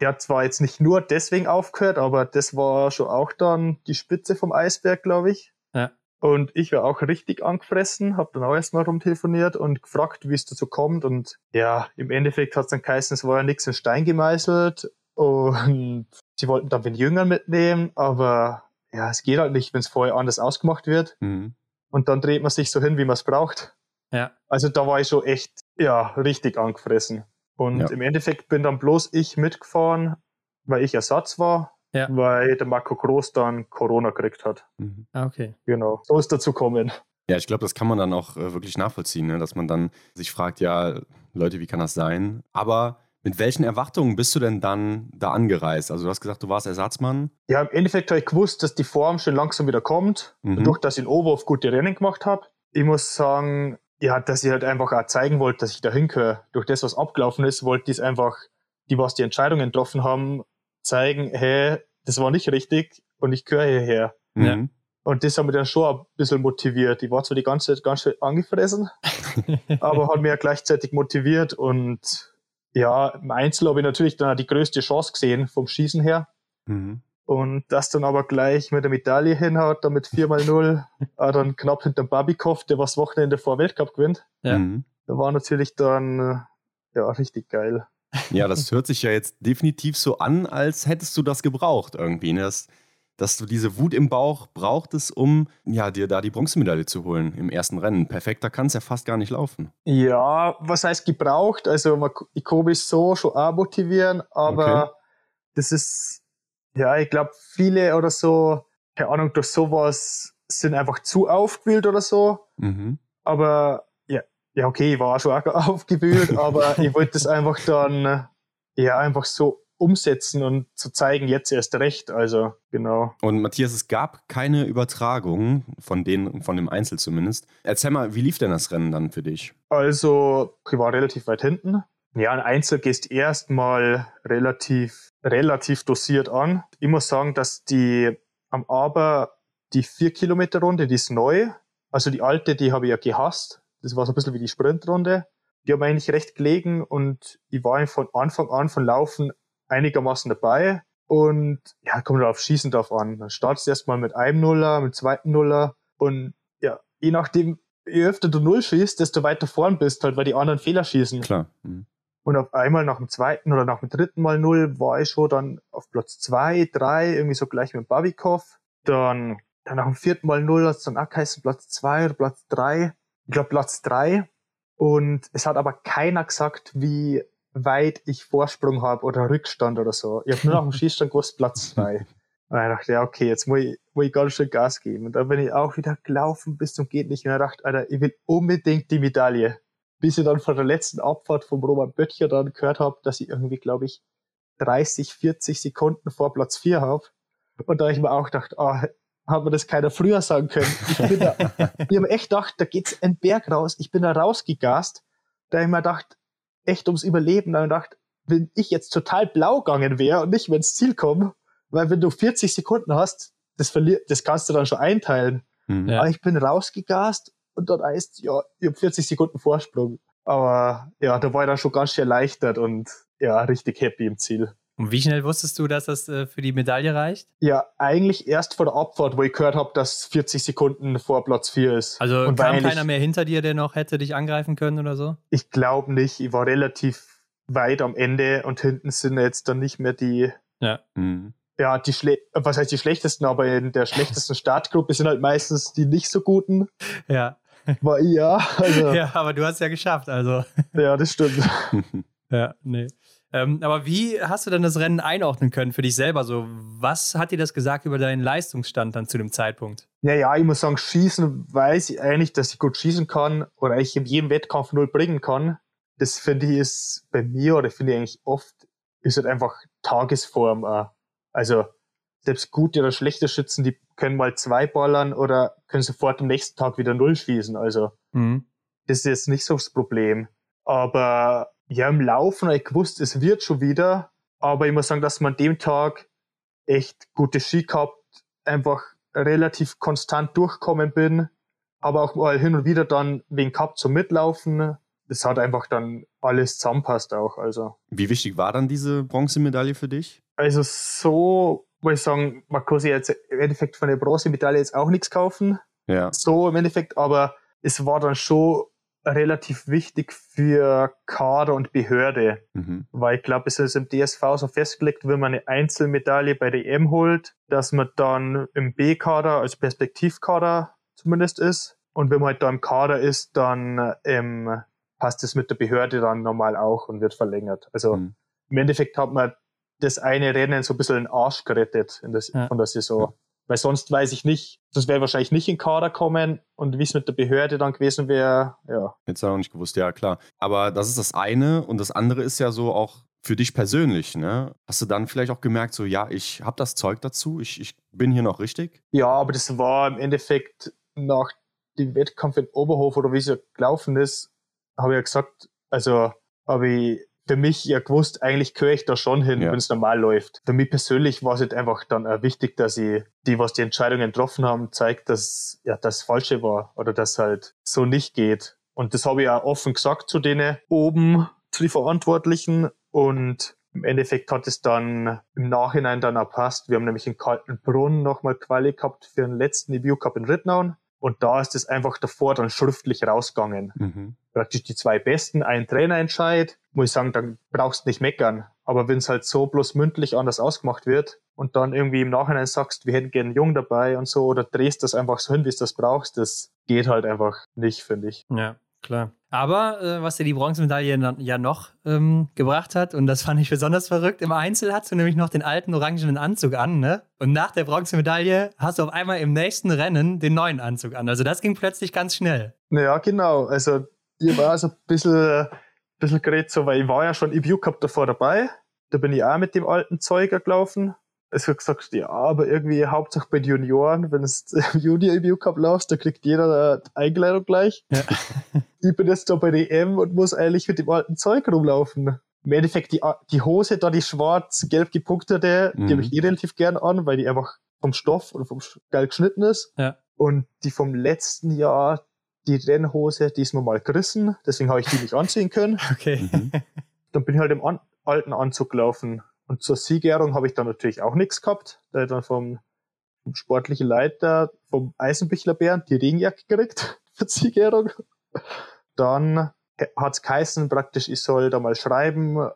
der hat zwar jetzt nicht nur deswegen aufgehört, aber das war schon auch dann die Spitze vom Eisberg, glaube ich. Ja. Und ich war auch richtig angefressen, habe dann auch erstmal rumtelefoniert und gefragt, wie es dazu kommt. Und ja, im Endeffekt hat es dann geheißen, es war ja nichts in Stein gemeißelt. Und <laughs> sie wollten dann den Jüngern mitnehmen, aber ja, es geht halt nicht, wenn es vorher anders ausgemacht wird. Mhm. Und dann dreht man sich so hin, wie man es braucht. Ja. Also da war ich schon echt, ja, richtig angefressen. Und ja. im Endeffekt bin dann bloß ich mitgefahren, weil ich Ersatz war, ja. weil der Marco Groß dann Corona gekriegt hat. Mhm. Ah, okay. Genau. So ist dazu kommen. Ja, ich glaube, das kann man dann auch äh, wirklich nachvollziehen, ne? dass man dann sich fragt, ja, Leute, wie kann das sein? Aber Mit welchen Erwartungen bist du denn dann da angereist? Also du hast gesagt, du warst Ersatzmann. Ja, im Endeffekt habe ich gewusst, dass die Form schon langsam wieder kommt, mhm. dadurch, dass ich in Oberhof gute Rennen gemacht habe. Ich muss sagen, ja, dass ich halt einfach auch zeigen wollte, dass ich da hingehöre. Durch das, was abgelaufen ist, wollte ich es einfach, die, was die Entscheidungen getroffen haben, zeigen, hey, das war nicht richtig und ich gehöre hierher. Mhm. Und das hat mich dann schon ein bisschen motiviert. Ich war zwar die ganze Zeit ganz schön angefressen, <laughs> aber hat mich ja gleichzeitig motiviert und ja, im Einzel habe ich natürlich dann auch die größte Chance gesehen vom Schießen her. Mhm. Und das dann aber gleich mit der Medaille hinhaut, damit 4x0, äh, dann knapp hinter Babikov, der was Wochenende vor Weltcup gewinnt. Ja. Mhm. Da war natürlich dann äh, ja richtig geil. Ja, das hört sich ja jetzt definitiv so an, als hättest du das gebraucht irgendwie. Ne? Das, dass du diese Wut im Bauch brauchtest, um ja, dir da die Bronzemedaille zu holen im ersten Rennen. Perfekter kann es ja fast gar nicht laufen. Ja, was heißt gebraucht? Also ich kann mich so schon auch motivieren, aber okay. das ist, ja, ich glaube, viele oder so, keine Ahnung, durch sowas sind einfach zu aufgewühlt oder so. Mhm. Aber ja, ja, okay, ich war auch schon auch <laughs> aufgewühlt, aber ich wollte das einfach dann ja einfach so umsetzen und zu zeigen, jetzt erst recht. Also, genau. Und Matthias, es gab keine Übertragung von, den, von dem Einzel zumindest. Erzähl mal, wie lief denn das Rennen dann für dich? Also, ich war relativ weit hinten. Ja, ein Einzel gehst erstmal relativ, relativ dosiert an. Ich muss sagen, dass die am Aber die 4-Kilometer-Runde, die ist neu. Also die alte, die habe ich ja gehasst. Das war so ein bisschen wie die Sprintrunde. Die haben eigentlich recht gelegen und ich war von Anfang an von Laufen einigermaßen dabei. Und ja, kommt auf Schießen drauf an. Dann startest du erstmal mit einem Nuller, mit zweiten Nuller. Und ja, je nachdem, je öfter du Null schießt, desto weiter vorn bist, halt, weil die anderen Fehler schießen. Klar. Mhm. Und auf einmal nach dem zweiten oder nach dem dritten Mal Null war ich schon dann auf Platz zwei, drei, irgendwie so gleich mit Babikov. Dann, dann nach dem vierten Mal Null hat es dann auch geheißen, Platz zwei oder Platz drei. Ich glaube Platz drei. Und es hat aber keiner gesagt, wie weit ich Vorsprung habe oder Rückstand oder so. Ich habe nur nach dem <laughs> Schießstand gewusst, Platz zwei. Und ich dachte, ja, okay, jetzt muss ich, muss ich ganz schön Gas geben. Und dann bin ich auch wieder gelaufen bis zum geht nicht. Und ich dachte, Alter, ich will unbedingt die Medaille. Bis ich dann von der letzten Abfahrt vom Roman Böttcher dann gehört habe, dass ich irgendwie, glaube ich, 30, 40 Sekunden vor Platz vier habe. Und da ich mir auch gedacht, ah, oh, hat mir das keiner früher sagen können. Ich bin da, <laughs> ich habe echt gedacht, da geht's einen Berg raus. Ich bin da rausgegast. Da ich mir gedacht, echt ums Überleben. Da gedacht, wenn ich jetzt total blau gegangen wäre und nicht mehr ins Ziel komme, weil wenn du 40 Sekunden hast, das verliert, das kannst du dann schon einteilen. Mhm. Aber ich bin rausgegast und dort heißt, ja, ich habe 40 Sekunden Vorsprung. Aber ja, da war ich dann schon ganz schön erleichtert und ja, richtig happy im Ziel. Und wie schnell wusstest du, dass das äh, für die Medaille reicht? Ja, eigentlich erst vor der Abfahrt, wo ich gehört habe, dass 40 Sekunden vor Platz 4 ist. Also und kam keiner mehr hinter dir, der noch hätte dich angreifen können oder so? Ich glaube nicht. Ich war relativ weit am Ende und hinten sind jetzt dann nicht mehr die. Ja. Mhm. Ja, die Schle was heißt die schlechtesten, aber in der schlechtesten <laughs> Startgruppe sind halt meistens die nicht so guten. Ja. War ich ja. Also. <laughs> Ja, aber du hast es ja geschafft, also. Ja, das stimmt. <laughs> ja, nee. Ähm, aber wie hast du denn das Rennen einordnen können für dich selber? So, was hat dir das gesagt über deinen Leistungsstand dann zu dem Zeitpunkt? Ja, ja, ich muss sagen, schießen weiß ich eigentlich, dass ich gut schießen kann oder ich in jedem Wettkampf null bringen kann. Das finde ich ist bei mir oder finde ich eigentlich oft, ist halt einfach Tagesform. Auch. Also, selbst gute oder schlechte Schützen, die können mal zwei ballern oder können sofort am nächsten Tag wieder null schießen. Also, mhm. das ist jetzt nicht so das Problem. Aber ja, im Laufen habe ich gewusst, es wird schon wieder. Aber ich muss sagen, dass man an dem Tag echt gute Ski gehabt, einfach relativ konstant durchkommen bin. Aber auch mal hin und wieder dann wegen Cup zum Mitlaufen. Das hat einfach dann alles zusammenpasst auch. Also. Wie wichtig war dann diese Bronzemedaille für dich? Also so, muss ich sagen, man kann sich jetzt im Endeffekt von der Bronzemedaille jetzt auch nichts kaufen. Ja. So im Endeffekt, aber es war dann schon relativ wichtig für Kader und Behörde, mhm. weil ich glaube, es ist im DSV so festgelegt, wenn man eine Einzelmedaille bei der EM holt, dass man dann im B-Kader, also Perspektivkader zumindest ist. Und wenn man halt da im Kader ist, dann ähm, passt es mit der Behörde dann normal auch und wird verlängert. Also mhm. im Endeffekt hat man das eine Rennen so ein bisschen in den Arsch gerettet in das, ja. von der Saison. Weil sonst weiß ich nicht, das wäre wahrscheinlich nicht in Kader kommen und wie es mit der Behörde dann gewesen wäre, ja. Jetzt auch nicht gewusst, ja klar. Aber das ist das eine und das andere ist ja so auch für dich persönlich, ne? Hast du dann vielleicht auch gemerkt, so ja, ich habe das Zeug dazu, ich, ich bin hier noch richtig? Ja, aber das war im Endeffekt nach dem Wettkampf in Oberhof oder wie es ja gelaufen ist, habe ich ja gesagt, also habe ich für mich ja gewusst, eigentlich gehöre ich da schon hin, Ja. wenn es normal läuft. Für mich persönlich war es halt einfach dann auch wichtig, dass ich die, was die Entscheidungen getroffen haben, zeigt, dass ja das Falsche war oder dass halt so nicht geht. Und das habe ich auch offen gesagt zu denen oben, zu den Verantwortlichen. Und im Endeffekt hat es dann im Nachhinein dann auch passt. Wir haben nämlich in Kaltenbrunn nochmal Quali gehabt für den letzten EBU Cup in Rittnauen. Und da ist es einfach davor dann schriftlich rausgegangen Mhm. praktisch die zwei Besten, ein Trainerentscheid, muss ich sagen, dann brauchst du nicht meckern. Aber wenn es halt so bloß mündlich anders ausgemacht wird und dann irgendwie im Nachhinein sagst, wir hätten gerne einen Jungen dabei und so, oder drehst das einfach so hin, wie es das brauchst, das geht halt einfach nicht, finde ich. Ja, klar. Aber äh, was dir die Bronzemedaille na- ja noch ähm, gebracht hat, und das fand ich besonders verrückt, im Einzel hast du nämlich noch den alten orangenen Anzug an, ne? Und nach der Bronzemedaille hast du auf einmal im nächsten Rennen den neuen Anzug an. Also das ging plötzlich ganz schnell. Naja, genau. Also ich war so ein bisschen, bisschen geredet, so, weil ich war ja schon im EBU Cup davor dabei. Da bin ich auch mit dem alten Zeuger gelaufen. Es wird gesagt, ja, aber irgendwie Hauptsache bei den Junioren, wenn es <laughs> im Junior EBU Cup laufst, da kriegt jeder die Einkleidung gleich. Ja. <laughs> Ich bin jetzt da bei der EM und muss eigentlich mit dem alten Zeug rumlaufen. Im Endeffekt die, die Hose, da die schwarz-gelb gepunktete, Mhm. die habe ich eh relativ gern an, weil die einfach vom Stoff oder vom geil geschnitten ist. Ja. Und die vom letzten Jahr, die Rennhose, die ist mir mal gerissen, deswegen habe ich die nicht anziehen können. <laughs> Okay. Mhm. Dann bin ich halt im an alten Anzug gelaufen. Und zur Siegerehrung habe ich dann natürlich auch nichts gehabt. Da ich dann vom, vom sportlichen Leiter, vom Eisenbichler Bären, die Regenjacke gekriegt <laughs> für die Siegerehrung. Dann hat's geheißen, praktisch, ich soll da mal schreiben,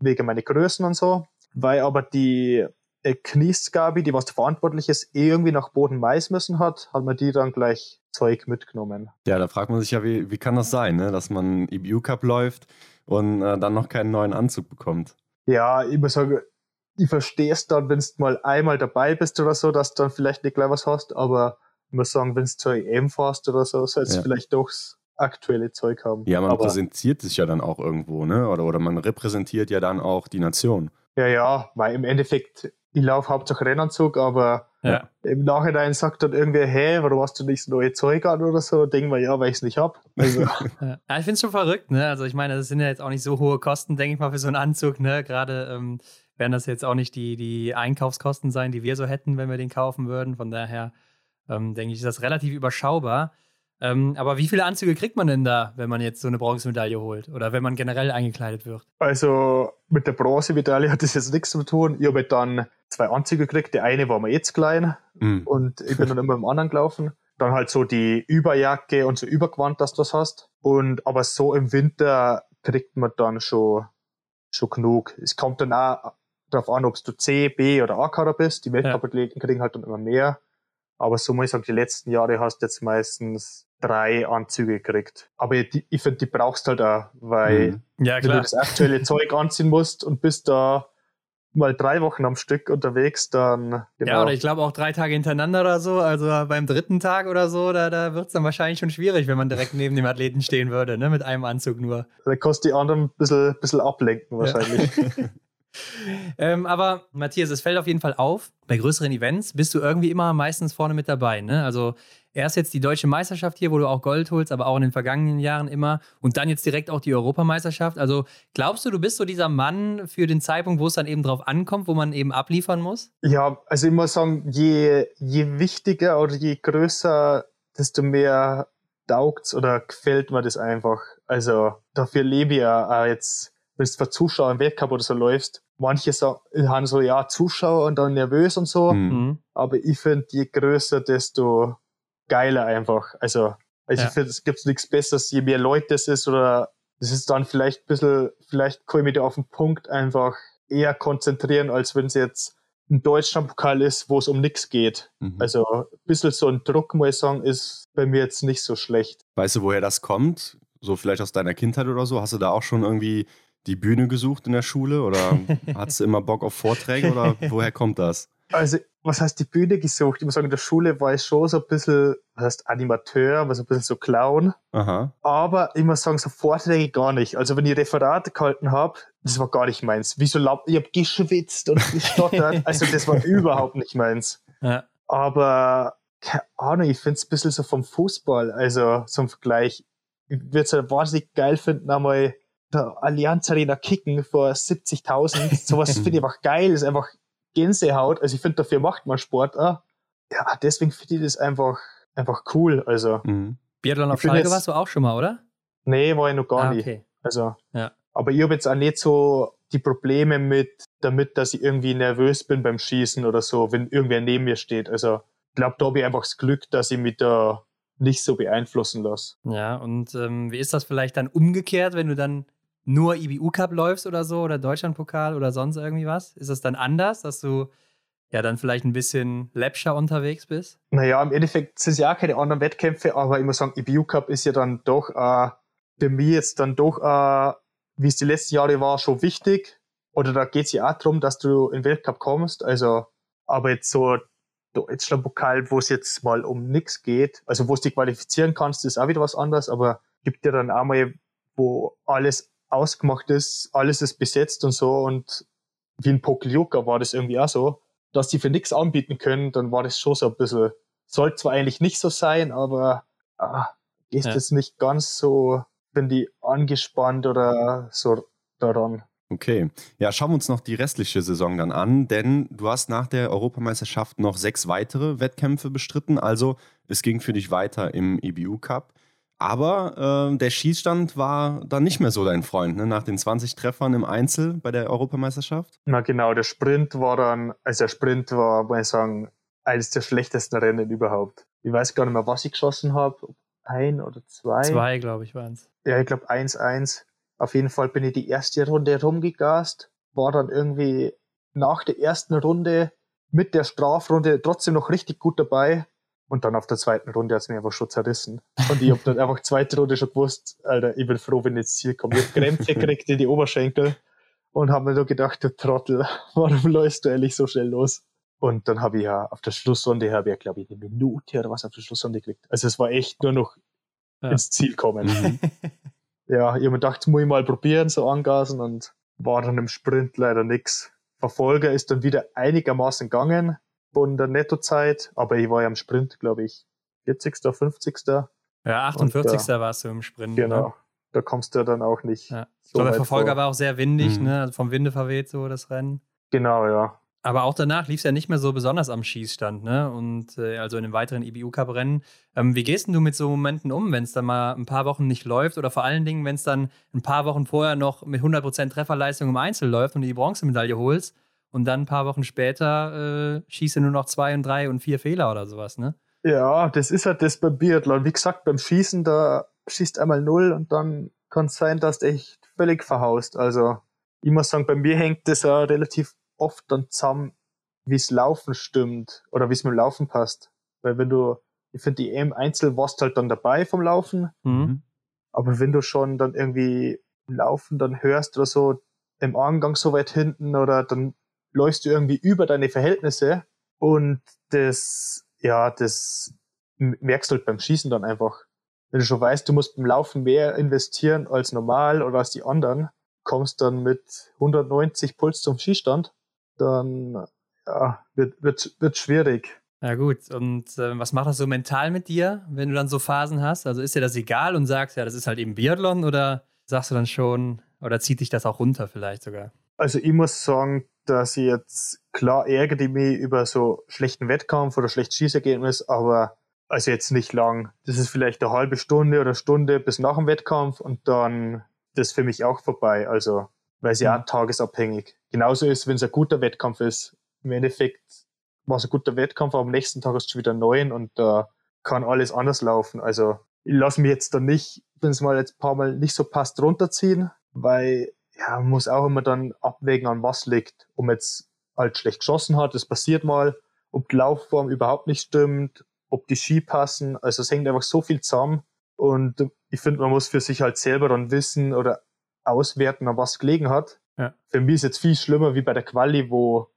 wegen meine Größen und so. Weil aber die äh, Kniesgabi, die was verantwortlich ist, eh irgendwie nach Boden Mais müssen hat, hat man die dann gleich Zeug mitgenommen. Ja, da fragt man sich ja, wie, wie kann das sein, ne? dass man EBU Cup läuft und äh, dann noch keinen neuen Anzug bekommt? Ja, ich muss sagen, ich verstehe es dann, wenn du mal einmal dabei bist oder so, dass du dann vielleicht nicht gleich was hast, aber ich muss sagen, wenn du zur EM fährst oder so, sollst du Ja. vielleicht doch das aktuelle Zeug haben. Ja, man aber, präsentiert sich ja dann auch irgendwo, ne? Oder, oder man repräsentiert ja dann auch die Nation. ja, ja, weil im Endeffekt, ich laufe Hauptsache Rennanzug, aber Ja. im Nachhinein sagt dann irgendwer, hey, warum hast du nicht das neue Zeug an oder so? Denken wir, ja, weil ich es nicht hab. Also, <laughs> Ja, ich finde es schon verrückt, ne? Also ich meine, das sind ja jetzt auch nicht so hohe Kosten, denke ich mal, für so einen Anzug, ne? Gerade ähm, werden das jetzt auch nicht die, die Einkaufskosten sein, die wir so hätten, wenn wir den kaufen würden. Von daher ähm, denke ich, ist das relativ überschaubar. Ähm, aber wie viele Anzüge kriegt man denn da, wenn man jetzt so eine Bronzemedaille holt? Oder wenn man generell eingekleidet wird? Also mit der Bronzemedaille hat das jetzt nichts zu tun. Ich habe dann zwei Anzüge gekriegt. Der eine war mir jetzt klein Mhm. und ich bin dann immer im anderen gelaufen. Dann halt so die Überjacke und so Übergewand, dass du das hast. Und aber so im Winter kriegt man dann schon, schon genug. Es kommt dann auch darauf an, ob du C, B oder A-Kader bist. Die Weltcup-Athleten kriegen halt dann immer mehr. Aber so muss ich sagen, die letzten Jahre hast du jetzt meistens drei Anzüge gekriegt. Aber die, ich finde, die brauchst halt auch, weil Mhm. Ja, wenn du das aktuelle <laughs> Zeug anziehen musst und bist da mal drei Wochen am Stück unterwegs, dann genau. Ja, oder ich glaube auch drei Tage hintereinander oder so. Also beim dritten Tag oder so, da, da wird es dann wahrscheinlich schon schwierig, wenn man direkt neben dem Athleten stehen würde, ne? Mit einem Anzug nur. da du die anderen ein bisschen, bisschen ablenken wahrscheinlich. <laughs> ähm, aber Matthias, es fällt auf jeden Fall auf, bei größeren Events bist du irgendwie immer meistens vorne mit dabei. Ne? Also erst jetzt die deutsche Meisterschaft hier, wo du auch Gold holst, aber auch in den vergangenen Jahren immer. Und dann jetzt direkt auch die Europameisterschaft. Also glaubst du, du bist so dieser Mann für den Zeitpunkt, wo es dann eben drauf ankommt, wo man eben abliefern muss? Ja, also ich muss sagen, je, je wichtiger oder je größer, desto mehr taugt's oder gefällt mir das einfach. Also dafür lebe ich ja auch jetzt, wenn du vor Zuschauern im Wettcup oder so läufst. Manche sagen, haben so, ja, Zuschauer und dann nervös und so. Mhm. Mhm. Aber ich finde, je größer, desto geiler einfach. Also, also Ja. ich finde, es gibt nichts Besseres, je mehr Leute es ist oder das ist dann vielleicht ein bisschen, vielleicht kann ich mich da auf den Punkt einfach eher konzentrieren, als wenn es jetzt ein Deutschlandpokal ist, wo es um nichts geht. Mhm. Also ein bisschen so ein Druck, muss ich sagen, ist bei mir jetzt nicht so schlecht. Weißt du, woher das kommt? So vielleicht aus deiner Kindheit oder so? Hast du da auch schon irgendwie die Bühne gesucht in der Schule oder <laughs> hattest du immer Bock auf Vorträge oder woher kommt das? Also, was heißt die Bühne gesucht? Ich muss sagen, in der Schule war ich schon so ein bisschen was heißt Animateur, was ein bisschen so Clown. Aha. Aber ich muss sagen, so Vorträge gar nicht. Also wenn ich Referate gehalten habe, das war gar nicht meins. Wie so laut, ich habe geschwitzt und gestottert. <laughs> also das war überhaupt nicht meins. Ja. Aber keine Ahnung, ich finde es ein bisschen so vom Fußball, also zum Vergleich. Ich würde es halt wahnsinnig geil finden, einmal der Allianz Arena kicken vor 70.000. Sowas <laughs> finde ich einfach geil, ist einfach Gänsehaut. Also ich finde, dafür macht man Sport auch. Ja, deswegen finde ich das einfach, einfach cool. Also, Mhm. Biathlon auf Schalke warst du auch schon mal, oder? nee, war ich noch gar ah, nicht. okay. Also, Ja. aber ich habe jetzt auch nicht so die Probleme mit, damit, dass ich irgendwie nervös bin beim Schießen oder so, wenn irgendwer neben mir steht. Also, ich glaube, da habe ich einfach das Glück, dass ich mich da nicht so beeinflussen lasse. Ja, und ähm, wie ist das vielleicht dann umgekehrt, wenn du dann nur IBU Cup läufst oder so oder Deutschlandpokal oder sonst irgendwie was? Ist das dann anders, dass du ja dann vielleicht ein bisschen läppscher unterwegs bist? Naja, im Endeffekt sind es ja auch keine anderen Wettkämpfe, aber ich muss sagen, IBU Cup ist ja dann doch äh, für mich jetzt dann doch, äh, wie es die letzten Jahre war, schon wichtig. Oder da geht es ja auch darum, dass du in den Weltcup kommst. Also, aber jetzt so Deutschlandpokal, wo es jetzt mal um nichts geht, also wo es dich qualifizieren kannst, ist auch wieder was anderes, aber gibt ja dann auch mal, wo alles ausgemacht ist, alles ist besetzt und so und wie in Pokljuka war das irgendwie auch so, dass die für nichts anbieten können, dann war das schon so ein bisschen, soll zwar eigentlich nicht so sein, aber ah, ist Ja. das nicht ganz so, bin die angespannt oder so daran. Okay. Ja, schauen wir uns noch die restliche Saison dann an, denn du hast nach der Europameisterschaft noch sechs weitere Wettkämpfe bestritten. Also es ging für dich weiter im EBU Cup. Aber äh, der Schießstand war dann nicht mehr so dein Freund, ne? nach den 20 Treffern im Einzel bei der Europameisterschaft. Na genau, der Sprint war dann, also der Sprint war, muss ich sagen, eines der schlechtesten Rennen überhaupt. Ich weiß gar nicht mehr, was ich geschossen habe. Ein oder zwei? Zwei, glaube ich, waren es. Ja, ich glaube 1-1. Auf jeden Fall bin ich die erste Runde rumgegast, war dann irgendwie nach der ersten Runde mit der Strafrunde trotzdem noch richtig gut dabei. Und dann auf der zweiten Runde hat es mir einfach schon zerrissen. Und ich habe dann einfach zweite Runde schon gewusst, Alter, ich bin froh, wenn ich ins Ziel komme. Ich habe Krämpfe gekriegt in die Oberschenkel und habe mir nur gedacht, du Trottel, <laughs> warum läufst du eigentlich so schnell los? Und dann habe ich ja auf der Schlussrunde, habe ich ja, glaube ich, eine Minute oder was auf der Schlussrunde gekriegt. Also es war echt nur noch Ja. ins Ziel kommen Mhm. <laughs> ja, ich habe mir gedacht, muss ich mal probieren, so angasen und war dann im Sprint leider nix. Verfolger ist dann wieder einigermaßen gegangen von der Nettozeit, aber ich war ja im Sprint, glaube ich, 40., 50. Ja, 48. warst du im Sprint. Genau. Ne? Da kommst du ja dann auch nicht. Ja. Ich so glaube, der Verfolger vor. war auch sehr windig, Mhm. ne? also vom Winde verweht so das Rennen. Genau, ja. Aber auch danach lief es ja nicht mehr so besonders am Schießstand, ne? Und äh, also in den weiteren IBU-Cup-Rennen. Ähm, wie gehst denn du mit so Momenten um, wenn es dann mal ein paar Wochen nicht läuft oder vor allen Dingen, wenn es dann ein paar Wochen vorher noch mit 100% Trefferleistung im Einzel läuft und du die Bronzemedaille holst und dann ein paar Wochen später äh, schießt du nur noch zwei und drei und vier Fehler oder sowas, ne? Ja, das ist halt das beim Biathlon. Wie gesagt, beim Schießen, da schießt einmal null und dann kann es sein, dass du echt völlig verhaust. Also, ich muss sagen, bei mir hängt das ja relativ oft dann zusammen, wie es Laufen stimmt oder wie es mit dem Laufen passt. Weil wenn du, ich finde, die EM Einzel warst halt dann dabei vom Laufen, Mhm. aber wenn du schon dann irgendwie im Laufen dann hörst oder so, im Angang so weit hinten oder dann läufst du irgendwie über deine Verhältnisse und das, ja, das merkst du halt beim Schießen dann einfach. Wenn du schon weißt, du musst beim Laufen mehr investieren als normal oder als die anderen, kommst dann mit 190 Puls zum Schießstand, dann ja, wird, wird, wird schwierig. Ja, gut. Und äh, was macht das so mental mit dir, wenn du dann so Phasen hast? Also ist dir das egal und sagst, ja, das ist halt eben Biathlon oder sagst du dann schon, oder zieht dich das auch runter vielleicht sogar? Also ich muss sagen, dass ich jetzt klar ärgere ich mich über so schlechten Wettkampf oder schlechtes Schießergebnis, aber also jetzt nicht lang. Das ist vielleicht eine halbe Stunde oder Stunde bis nach dem Wettkampf und dann das für mich auch vorbei. Also weil es ja Mhm. auch tagesabhängig. Genauso ist, wenn es ein guter Wettkampf ist. Im Endeffekt war es ein guter Wettkampf, aber am nächsten Tag ist es schon wieder neun und da kann alles anders laufen. Also ich lasse mich jetzt dann nicht, wenn es mal jetzt ein paar Mal nicht so passt, runterziehen, weil ja, man muss auch immer dann abwägen, an was liegt. Ob man jetzt halt schlecht geschossen hat, das passiert mal, ob die Laufform überhaupt nicht stimmt, ob die Ski passen. Also es hängt einfach so viel zusammen. Und ich finde, man muss für sich halt selber dann wissen oder auswerten, an was gelegen hat. Ja. Für mich ist jetzt viel schlimmer wie bei der Quali, wo,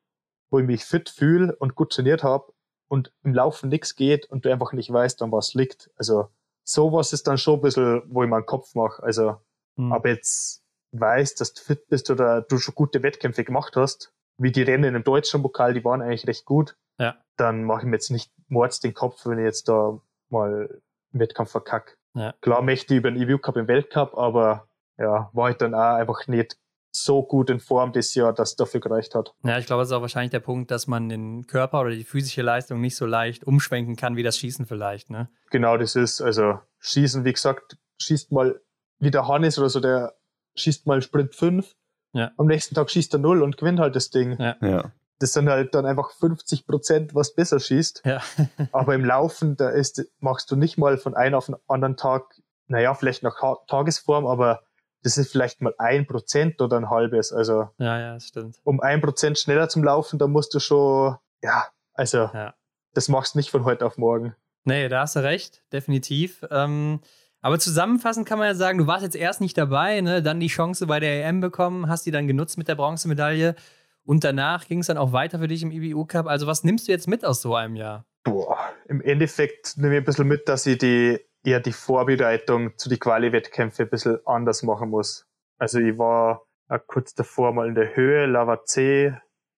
wo ich mich fit fühle und gut trainiert habe und im Laufen nichts geht und du einfach nicht weißt, an was liegt. Also sowas ist dann schon ein bisschen, wo ich meinen Kopf mache. Also, mhm. aber jetzt weißt, dass du fit bist oder du schon gute Wettkämpfe gemacht hast, wie die Rennen im deutschen Pokal, die waren eigentlich recht gut, ja. dann mache ich mir jetzt nicht mords den Kopf, wenn ich jetzt da mal einen Wettkampf verkacke. Ja. Klar möchte ich über den EVU Cup im Weltcup, aber ja, war ich dann auch einfach nicht so gut in Form das Jahr, dass dafür gereicht hat. Ja, ich glaube, das ist auch wahrscheinlich der Punkt, dass man den Körper oder die physische Leistung nicht so leicht umschwenken kann wie das Schießen vielleicht, ne? Genau, das ist, also Schießen, wie gesagt, schießt mal wie der Hannes oder so, der schießt mal Sprint 5. Ja. Am nächsten Tag schießt er 0 und gewinnt halt das Ding. Ja. Ja. Das sind halt dann einfach 50 Prozent, was besser schießt. Ja. <laughs> Aber im Laufen, da ist, machst du nicht mal von einem auf den anderen Tag, naja, vielleicht nach Tagesform, aber das ist vielleicht mal ein Prozent oder ein halbes. Also ja, ja, stimmt. um ein Prozent schneller zum Laufen, da musst du schon, ja, also Ja. das machst du nicht von heute auf morgen. Nee, da hast du recht, definitiv. Ähm, aber zusammenfassend kann man ja sagen, du warst jetzt erst nicht dabei, ne? dann die Chance bei der EM bekommen, hast die dann genutzt mit der Bronzemedaille und danach ging es dann auch weiter für dich im IBU Cup. Also was nimmst du jetzt mit aus so einem Jahr? Boah, im Endeffekt nehme ich ein bisschen mit, dass ich die eher die Vorbereitung zu die Quali-Wettkämpfe ein bisschen anders machen muss. Also ich war äh, kurz davor mal in der Höhe, Lava C,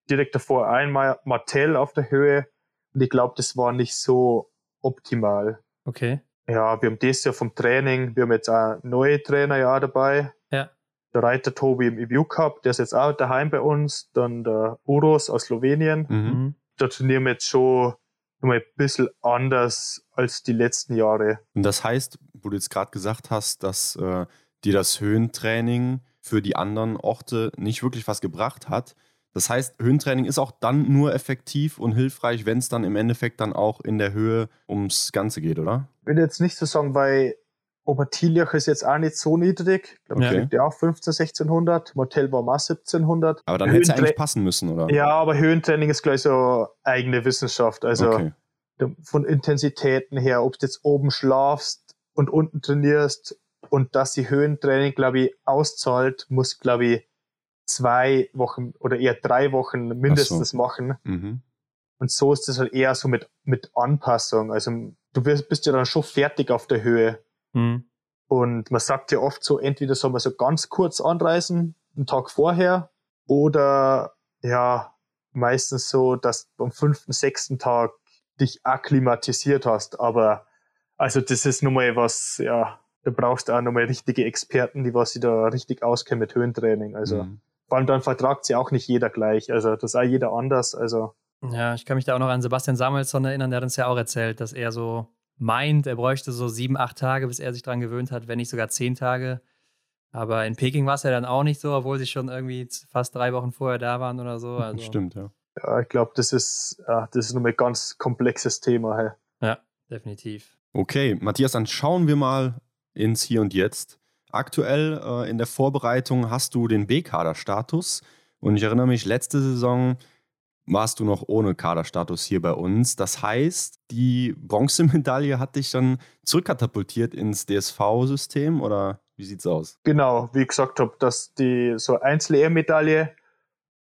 direkt davor einmal Martell auf der Höhe und ich glaube, das war nicht so optimal. Okay. Ja, wir haben das Jahr vom Training, wir haben jetzt auch neue Trainer ja dabei. Ja. Der Reiter Tobi im EBU Cup, der ist jetzt auch daheim bei uns. Dann der Uros aus Slowenien. Mhm. Mhm. Da trainieren wir jetzt schon nochmal ein bisschen anders als die letzten Jahre. Und das heißt, wo du jetzt gerade gesagt hast, dass äh, dir das Höhentraining für die anderen Orte nicht wirklich was gebracht hat. Das heißt, Höhentraining ist auch dann nur effektiv und hilfreich, wenn es dann im Endeffekt dann auch in der Höhe ums Ganze geht, oder? Ich will jetzt nicht so sagen, weil Obertiljach ist jetzt auch nicht so niedrig. Ich glaube, Ja. ja. liegt ja auch 15, 1600. Motel war mal 1700. Aber dann hätte es ja eigentlich passen müssen, oder? Ja, aber Höhentraining ist gleich so eigene Wissenschaft. Also Okay. von Intensitäten her, ob du jetzt oben schlafst und unten trainierst und dass die Höhentraining, glaube ich, auszahlt, muss, glaube ich, zwei Wochen oder eher drei Wochen mindestens machen. Mhm. Und so ist es halt eher so mit, mit Anpassung. Also du wirst, bist ja dann schon fertig auf der Höhe. Mhm. Und man sagt ja oft so, entweder soll man so ganz kurz anreisen, einen Tag vorher, oder ja, meistens so, dass du am fünften, sechsten Tag dich akklimatisiert hast. Aber also das ist nochmal was, ja, da brauchst du auch nochmal richtige Experten, die was sich da richtig auskennen mit Höhentraining. Also Mhm. Vor allem dann vertragt sie auch nicht jeder gleich. Also das ist auch jeder anders. Also Ja, ich kann mich da auch noch an Sebastian Samuelsson erinnern, der hat uns ja auch erzählt, dass er so meint, er bräuchte so sieben, acht Tage, bis er sich dran gewöhnt hat, wenn nicht sogar zehn Tage. Aber in Peking war es ja dann auch nicht so, obwohl sie schon irgendwie fast drei Wochen vorher da waren oder so. <laughs> Also, Stimmt, ja. ja, ich glaube, das ist, ja, das ist nochmal ein ganz komplexes Thema. Hey. Ja, definitiv. Okay, Matthias, dann schauen wir mal ins Hier und Jetzt. Aktuell äh, in der Vorbereitung hast du den B-Kader-Status. Und ich erinnere mich, letzte Saison warst du noch ohne Kaderstatus hier bei uns. Das heißt, die Bronzemedaille hat dich dann zurückkatapultiert ins DSV-System oder wie sieht's aus? Genau, wie ich gesagt habe, dass die so Einzel-EM-Medaille,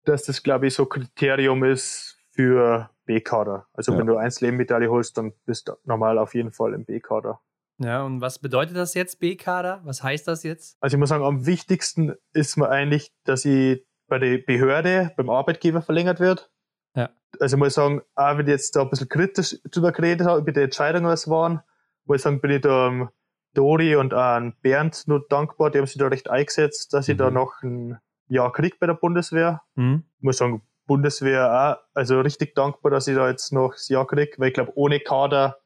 dass das, glaube ich, so Kriterium ist für B-Kader. Also Ja. wenn du Einzel-EM-Medaille holst, dann bist du normal auf jeden Fall im B-Kader. Ja, und was bedeutet das jetzt, B-Kader? Was heißt das jetzt? Also ich muss sagen, am wichtigsten ist mir eigentlich, dass ich bei der Behörde, beim Arbeitgeber verlängert wird. Ja. Also ich muss sagen, auch wenn ich jetzt da ein bisschen kritisch drüber geredet habe, über die Entscheidungen, was waren, muss ich sagen, bin ich da am Dori und an Bernd nur dankbar, die haben sich da recht eingesetzt, dass ich Mhm. da noch ein Jahr krieg bei der Bundeswehr. Hm? Ich muss sagen, Bundeswehr auch, also richtig dankbar, dass ich da jetzt noch das Jahr krieg, weil ich glaube, ohne Kader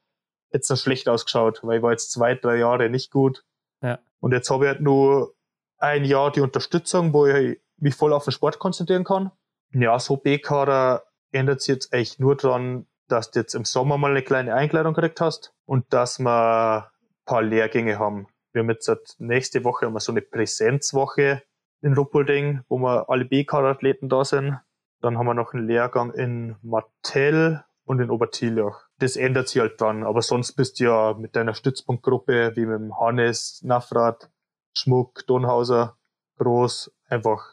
es noch schlecht ausgeschaut, weil ich war jetzt zwei, drei Jahre nicht gut. Ja. Und jetzt habe ich halt nur ein Jahr die Unterstützung, wo ich mich voll auf den Sport konzentrieren kann. Ja, so B-Kader ändert sich jetzt eigentlich nur dran, dass du jetzt im Sommer mal eine kleine Einkleidung gekriegt hast und dass wir ein paar Lehrgänge haben. Wir haben jetzt seit nächste Woche haben wir so eine Präsenzwoche in Ruppolding, wo wir alle B-Kader-Athleten da sind. Dann haben wir noch einen Lehrgang in Martell und in Obertiljach. Das ändert sich halt dran, aber sonst bist du ja mit deiner Stützpunktgruppe, wie mit dem Hannes, Nafrat, Schmuck, Donhauser, Groß, einfach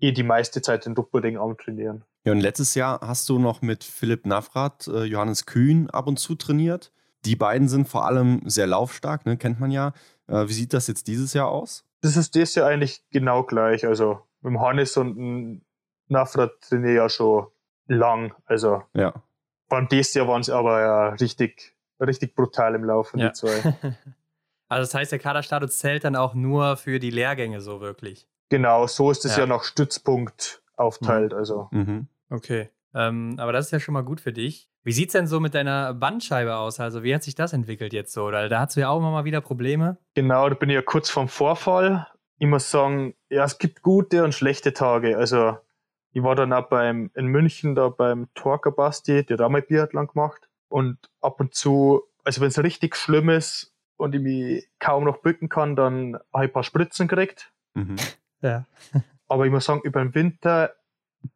eh die meiste Zeit in Ruppolding am Trainieren. Ja, und letztes Jahr hast du noch mit Philipp Navrat, äh, Johannes Kühn ab und zu trainiert. Die beiden sind vor allem sehr laufstark, ne? kennt man ja. Äh, wie sieht das jetzt dieses Jahr aus? Das ist das Jahr eigentlich genau gleich. Also mit dem Hannes und dem Navrat trainiere ich ja schon lang. Also ja. Beim dieses Jahr waren es aber ja richtig, richtig brutal im Laufen, Ja. die zwei. <laughs> Also das heißt, der Kaderstatus zählt dann auch nur für die Lehrgänge so wirklich. genau, so ist es Ja. ja, nach Stützpunkt aufteilt. Also Mhm. Okay. Ähm, aber das ist ja schon mal gut für dich. Wie sieht's denn so mit deiner Bandscheibe aus? Also wie hat sich das entwickelt jetzt so? Oder da hast du ja auch immer mal wieder Probleme. Genau, da bin ich ja kurz vorm Vorfall. Ich muss sagen, ja, es gibt gute und schlechte Tage. Also, ich war dann auch beim, in München da beim Torker Basti, der hat auch mal Biathlon gemacht. Und ab und zu, also wenn es richtig schlimm ist und ich mich kaum noch bücken kann, dann habe ich ein paar Spritzen gekriegt. Mhm. Ja. <laughs> Aber ich muss sagen, über den Winter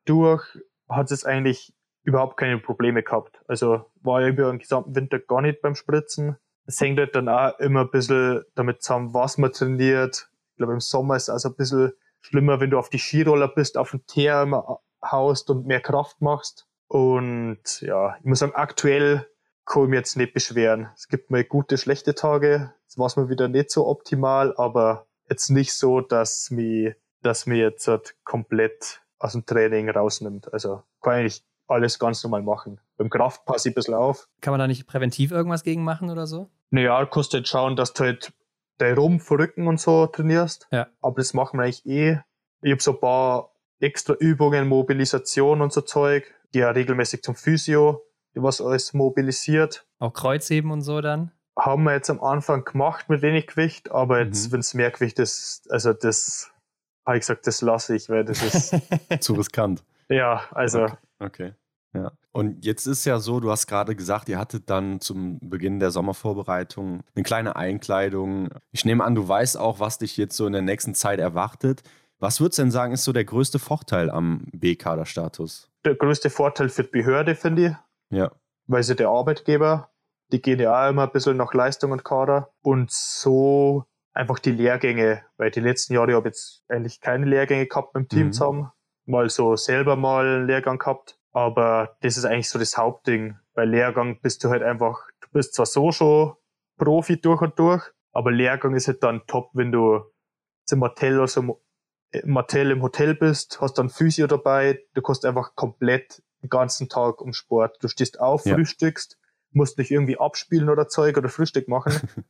durch hat es eigentlich überhaupt keine Probleme gehabt. Also war ja über den gesamten Winter gar nicht beim Spritzen. Es hängt halt dann auch immer ein bisschen damit zusammen, was man trainiert. Ich glaube, im Sommer ist es also ein bisschen schlimmer, wenn du auf die Skiroller bist, auf den Teer immer haust und mehr Kraft machst. Und ja, ich muss sagen, aktuell kann ich mich jetzt nicht beschweren. Es gibt mal gute, schlechte Tage. Es war mal wieder nicht so optimal, aber jetzt nicht so, dass mich, dass mir jetzt halt komplett aus dem Training rausnimmt. Also kann eigentlich alles ganz normal machen. Beim Kraft passe ich ein bisschen auf. Kann man da nicht präventiv irgendwas gegen machen oder so? Naja, du kannst halt schauen, dass du halt dein Rumpf, Rücken und so trainierst. Ja. Aber das machen wir eigentlich eh. Ich habe so ein paar extra Übungen, Mobilisation und so Zeug. Gehe ja regelmäßig zum Physio, die was alles mobilisiert. Auch Kreuzheben und so dann? Haben wir jetzt am Anfang gemacht mit wenig Gewicht, aber jetzt, Mhm. wenn es mehr Gewicht ist, also das habe ich gesagt, das lasse ich, weil das ist, <laughs> Zu riskant. ja, also Okay. okay. Ja. Und jetzt ist ja so, du hast gerade gesagt, ihr hattet dann zum Beginn der Sommervorbereitung eine kleine Einkleidung. Ich nehme an, du weißt auch, was dich jetzt so in der nächsten Zeit erwartet. Was würdest du denn sagen, ist so der größte Vorteil am B-Kader-Status? der größte Vorteil für die Behörde, finde ich, Ja. weil sie der Arbeitgeber, die gehen ja auch immer ein bisschen nach Leistung und Kader und so einfach die Lehrgänge, weil die letzten Jahre habe ich jetzt eigentlich keine Lehrgänge gehabt mit dem Team Mhm. zusammen, mal so selber mal einen Lehrgang gehabt, aber das ist eigentlich so das Hauptding. Bei Lehrgang bist du halt einfach, du bist zwar so schon Profi durch und durch, aber Lehrgang ist halt dann top, wenn du zum Hotel oder so im Hotel im Hotel bist, hast dann Physio dabei, du kannst einfach komplett den ganzen Tag um Sport. Du stehst auf, Ja. frühstückst, musst nicht irgendwie abspielen oder Zeug oder Frühstück machen. <laughs>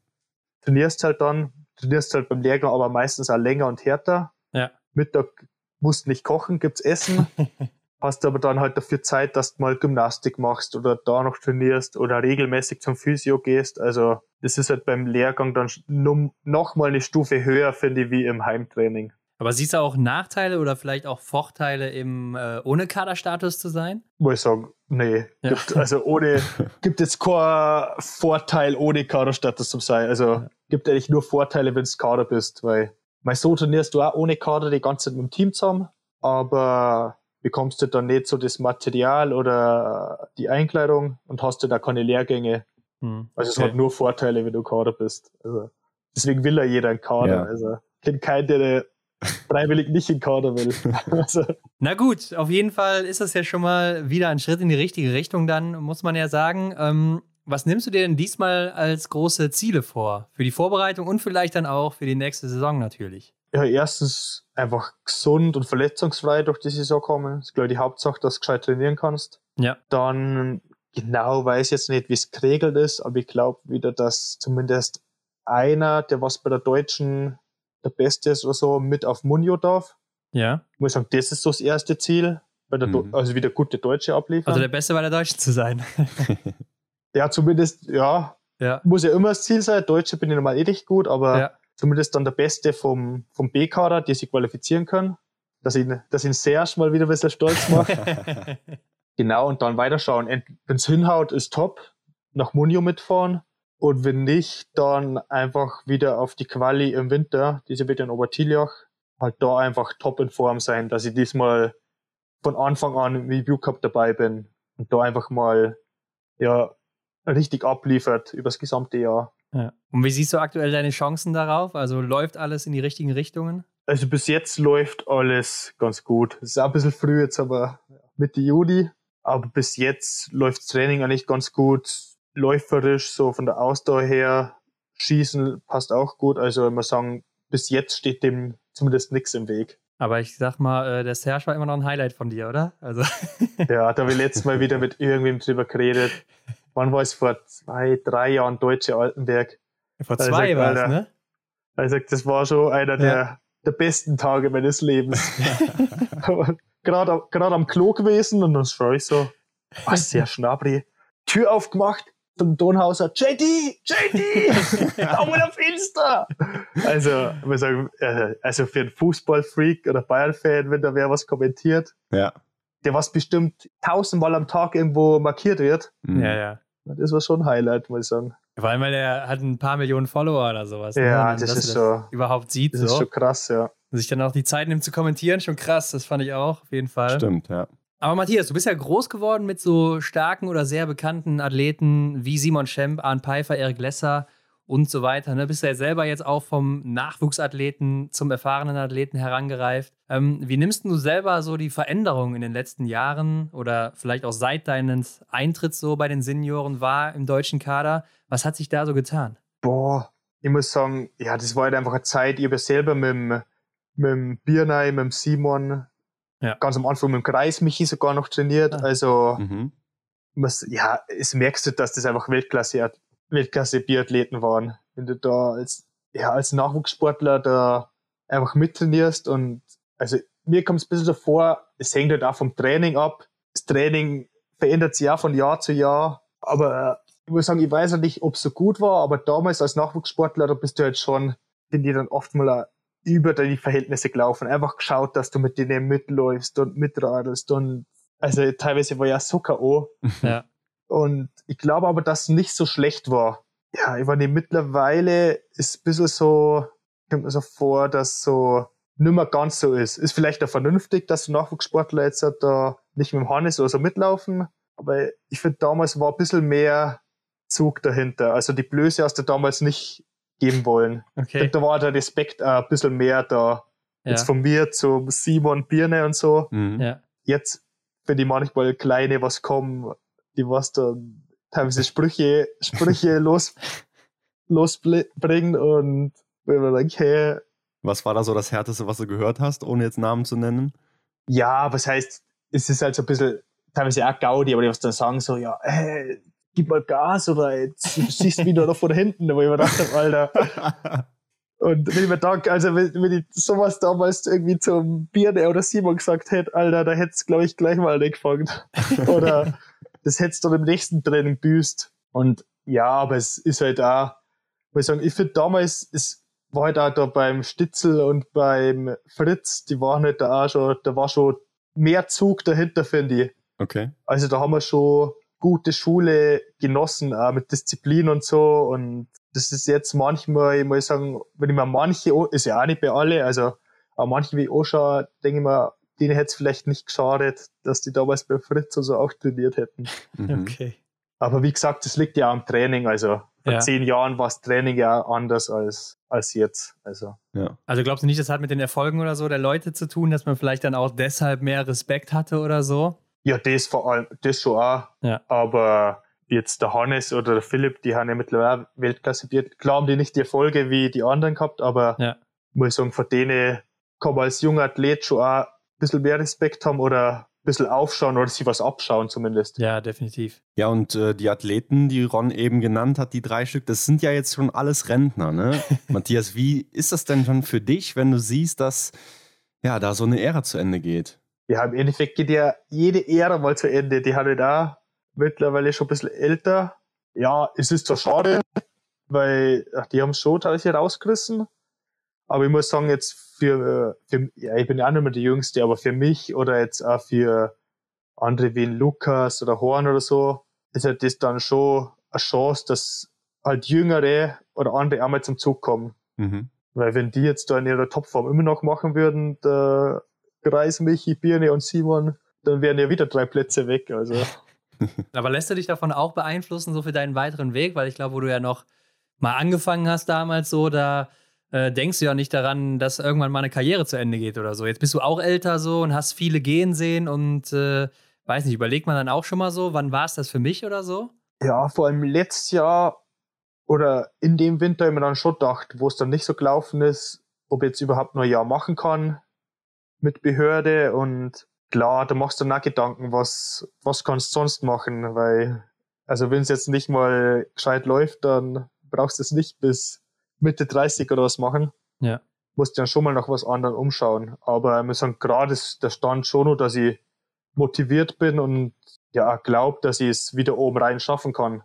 trainierst halt dann, trainierst halt beim Lehrgang aber meistens auch länger und härter. Ja. Mittag musst nicht kochen, gibt's Essen. <laughs> hast aber dann halt dafür Zeit, dass du mal Gymnastik machst oder da noch trainierst oder regelmäßig zum Physio gehst. Also das ist halt beim Lehrgang dann noch mal eine Stufe höher, finde ich, wie im Heimtraining. Aber siehst du auch Nachteile oder vielleicht auch Vorteile im äh, ohne Kaderstatus zu sein? Muss ich sagen, nee. Ja. Gibt, also ohne, <laughs> gibt jetzt keinen Vorteil, ohne Kaderstatus zu sein. Also gibt eigentlich nur Vorteile, wenn du Kader bist, weil weil so trainierst du auch ohne Kader die ganze Zeit mit dem Team zusammen, aber bekommst du dann nicht so das Material oder die Einkleidung und hast du da keine Lehrgänge. Hm, Also es okay. hat nur Vorteile, wenn du Kader bist. Also deswegen will ja jeder einen Kader. Ja. Also ich kenne keinen, der freiwillig nicht in Kader will. <laughs> also, Na gut, auf jeden Fall ist das ja schon mal wieder ein Schritt in die richtige Richtung, dann muss man ja sagen. Ähm, was nimmst du dir denn diesmal als große Ziele vor? Für die Vorbereitung und vielleicht dann auch für die nächste Saison natürlich. Ja, erstens einfach gesund und verletzungsfrei durch die Saison kommen. Das ist, glaube ich, die Hauptsache, dass du gescheit trainieren kannst. Ja. Dann genau weiß ich jetzt nicht, wie es geregelt ist, aber ich glaube wieder, dass zumindest einer, der was bei der Deutschen der Beste ist oder so, mit auf Munio darf. Ja. Ich muss sagen, das ist so das erste Ziel. Bei der Do- Mhm. Also wieder gute Deutsche abliefern. Also der Beste bei der Deutschen zu sein. <laughs> ja, zumindest, ja, ja. muss ja immer das Ziel sein. Deutsche bin ich normal eh nicht gut, aber Ja. Zumindest dann der Beste vom, vom B-Kader, die sich qualifizieren können. Dass ihn, dass ihn Serge mal wieder ein bisschen stolz macht. <laughs> genau, und dann weiterschauen. Wenn es hinhaut, ist top. Nach Munio mitfahren. Und wenn nicht, dann einfach wieder auf die Quali im Winter, diese wird in Obertiljach, halt da einfach top in Form sein, dass ich diesmal von Anfang an im Review Cup dabei bin und da einfach mal, ja, richtig abliefert übers gesamte Jahr. Ja. Und wie siehst du aktuell deine Chancen darauf? Also läuft alles in die richtigen Richtungen? Also bis jetzt läuft alles ganz gut. Es ist auch ein bisschen früh jetzt, aber Mitte Juli. Aber bis jetzt läuft das Training eigentlich ganz gut. Läuferisch, so von der Ausdauer her. Schießen passt auch gut. Also ich muss sagen, bis jetzt steht dem zumindest nichts im Weg. Aber ich sag mal, äh, der Serge war immer noch ein Highlight von dir, oder? Also ja, da habe ich letztes Mal wieder mit irgendwem drüber geredet. <laughs> Wann war es vor zwei, drei Jahren Deutsche Altenberg? Vor zwei war es, ne? Also das war schon einer ja. der, der besten Tage meines Lebens. <laughs> Gerade am Klo gewesen und dann schaue ich so, was <laughs> sehr schnabri. Tür aufgemacht, zum Donhauser, JD, JD, Daumen <laughs> auf Insta. Also, muss sagen, äh, also für einen Fußballfreak oder Bayern-Fan, wenn da wer was kommentiert, ja. der was bestimmt tausendmal am Tag irgendwo markiert wird. Mhm. Ja, ja. Das war schon ein Highlight, muss ich sagen. Vor allem, weil er hat ein paar Millionen Follower oder sowas. Ne? Ja, ne? das ist so. Überhaupt sieht das so. ist schon krass, ja. Und sich dann auch die Zeit nimmt zu kommentieren, schon krass. Das fand ich auch, auf jeden Fall. Stimmt, ja. Aber Matthias, du bist ja groß geworden mit so starken oder sehr bekannten Athleten wie Simon Schemp, Arne Pfeiffer, Erik Lesser und so weiter. Ne? Bist ja selber jetzt auch vom Nachwuchsathleten zum erfahrenen Athleten herangereift. Ähm, wie nimmst du selber so die Veränderungen in den letzten Jahren oder vielleicht auch seit deines Eintritts so bei den Senioren wahr im deutschen Kader? Was hat sich da so getan? Boah, ich muss sagen, ja, das war halt einfach eine Zeit, ich habe selber mit dem, mit dem Biernei, mit dem Simon, ja. Ganz am Anfang mit dem Kreis Michi sogar noch trainiert. Ah. Also, mhm. muss, ja, es merkst du, dass das einfach Weltklasse, Weltklasse Biathleten waren. Wenn du da als, ja, als Nachwuchssportler da einfach mittrainierst und, also, mir kommt es ein bisschen so vor, es hängt halt auch vom Training ab. Das Training verändert sich ja von Jahr zu Jahr. Aber ich muss sagen, ich weiß ja nicht, ob es so gut war, aber damals als Nachwuchssportler, da bist du halt schon, finde ich dann oft mal über die Verhältnisse gelaufen. Einfach geschaut, dass du mit denen mitläufst und mitradelst und also teilweise war ja so K.O. <laughs> Ja. Und ich glaube aber, dass es nicht so schlecht war. Ja, ich meine, mittlerweile ist ein bisschen so, kommt mir so vor, dass so nimmer ganz so ist. Ist vielleicht auch vernünftig, dass die Nachwuchssportler jetzt da nicht mit dem Hannes oder so mitlaufen. Aber ich finde, damals war ein bisschen mehr Zug dahinter. Also die Blöße hast du damals nicht geben wollen. Okay. Da war der Respekt auch ein bisschen mehr da. Ja. Jetzt von mir zum Simon Birne und so. Mhm. Ja. Jetzt finde ich manchmal kleine, was kommen, die was da teilweise Sprüche, Sprüche <laughs> los, losbringen und wenn man denkt, hey. Was war da so das Härteste, was du gehört hast, ohne jetzt Namen zu nennen? Ja, was heißt, es ist halt so ein bisschen, teilweise auch Gaudi, aber die was dann sagen so, ja, hey, gib mal Gas oder jetzt siehst du wieder noch von hinten, wo ich mir dachte, Alter. Und wenn ich mir denke, also wenn, wenn ich sowas damals irgendwie zum Birne oder Simon gesagt hätte, Alter, da hätte es, glaube ich, gleich mal angefangen. <laughs> oder das hättest du im nächsten Training büßt. Und ja, aber es ist halt auch, muss ich sagen, ich finde damals, es war halt auch da beim Stitzel und beim Fritz, die waren halt da auch schon, da war schon mehr Zug dahinter, finde ich. Okay. Also da haben wir schon gute Schule genossen, auch mit Disziplin und so. Und das ist jetzt manchmal, ich muss sagen, wenn ich mir manche, ist ja auch nicht bei alle, also aber manche wie ich anschaue, denke ich mir, denen hätte es vielleicht nicht geschadet, dass die damals bei Fritz oder so auch trainiert hätten. Mhm. Okay. Aber wie gesagt, das liegt ja am Training. Also vor ja. zehn Jahren war das Training ja anders als, als jetzt. Also. Ja. also glaubst du nicht, das hat mit den Erfolgen oder so der Leute zu tun, dass man vielleicht dann auch deshalb mehr Respekt hatte oder so? Ja, das vor allem, das schon auch. Ja. Aber jetzt der Hannes oder der Philipp, die haben ja mittlerweile Weltklasse haben die nicht die Erfolge wie die anderen gehabt, aber ja. muss ich sagen, von denen kann man als junger Athlet schon auch ein bisschen mehr Respekt haben oder bisschen aufschauen oder sich was abschauen zumindest. Ja, definitiv. Ja, und äh, die Athleten, die Ron eben genannt hat, die drei Stück, das sind ja jetzt schon alles Rentner, ne? <laughs> Matthias, wie ist das denn schon für dich, wenn du siehst, dass ja da so eine Ära zu Ende geht? ja, im Endeffekt geht ja jede Ära mal zu Ende. Die hatte da mittlerweile schon ein bisschen älter. Ja, es ist zwar schade, weil ach, die haben schon teilweise rausgerissen. Aber ich muss sagen, jetzt für, für ja, ich bin ja auch nicht mehr die Jüngste, aber für mich oder jetzt auch für andere wie Lukas oder Horn oder so, ist halt das dann schon eine Chance, dass halt Jüngere oder andere einmal zum Zug kommen. Mhm. Weil wenn die jetzt da in ihrer Topform immer noch machen würden, da Kreis, Michi, Birne und Simon, dann wären ja wieder drei Plätze weg. Also. <laughs> Aber lässt du dich davon auch beeinflussen, so für deinen weiteren Weg? Weil ich glaube, wo du ja noch mal angefangen hast damals so, da äh, denkst du ja nicht daran, dass irgendwann mal eine Karriere zu Ende geht oder so. Jetzt bist du auch älter so und hast viele gehen sehen und äh, weiß nicht, überlegt man dann auch schon mal so, wann war es das für mich oder so? Ja, vor allem letztes Jahr oder in dem Winter mir dann schon gedacht, wo es dann nicht so gelaufen ist, ob jetzt überhaupt noch ein Jahr machen kann mit Behörde und klar, da machst du dann auch Gedanken, was, was kannst du sonst machen, weil, also wenn es jetzt nicht mal gescheit läuft, dann brauchst du es nicht bis Mitte 30 oder was machen. Ja. Musst dann schon mal nach was anderem umschauen. Aber ich muss sagen, gerade ist der Stand schon nur, dass ich motiviert bin und ja, glaube, dass ich es wieder oben rein schaffen kann.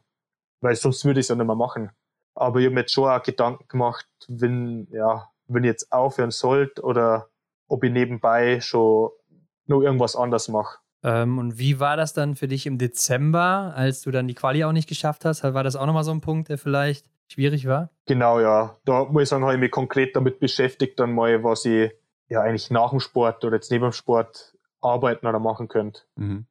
Weil sonst würde ich es ja nicht mehr machen. Aber ich habe mir jetzt schon auch Gedanken gemacht, wenn, ja, wenn ich jetzt aufhören sollte oder ob ich nebenbei schon nur irgendwas anders mache. Ähm, und wie war das dann für dich im Dezember, als du dann die Quali auch nicht geschafft hast? War das auch nochmal so ein Punkt, der vielleicht schwierig war? Genau, ja. Da muss ich sagen, habe ich mich konkret damit beschäftigt, dann mal, was ich ja eigentlich nach dem Sport oder jetzt neben dem Sport arbeiten oder machen könnte. Mhm.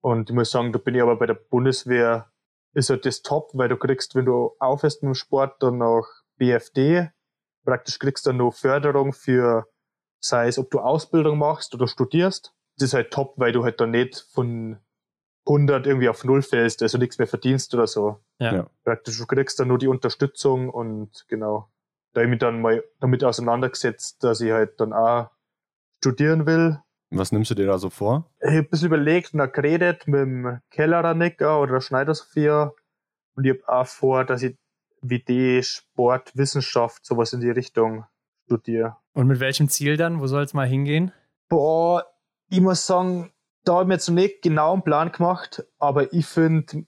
Und ich muss sagen, da bin ich aber bei der Bundeswehr, ist halt das top, weil du kriegst, wenn du aufhörst mit dem Sport, dann noch BFD, praktisch kriegst du dann noch Förderung für, sei es, ob du Ausbildung machst oder studierst. Das ist halt top, weil du halt dann nicht von 100 irgendwie auf Null fällst, also nichts mehr verdienst oder so. Ja. Ja. Praktisch, du kriegst dann nur die Unterstützung und genau. Da habe ich mich dann mal damit auseinandergesetzt, dass ich halt dann auch studieren will. Was nimmst du dir da so vor? Ich habe ein bisschen überlegt und auch geredet mit dem Kellerer Nicker oder der Schneider Sophia und ich habe auch vor, dass ich WD Sport, Wissenschaft, sowas in die Richtung studiere. Und mit welchem Ziel dann? Wo soll es mal hingehen? Boah, ich muss sagen, da habe ich mir jetzt noch nicht genau einen Plan gemacht, aber ich finde,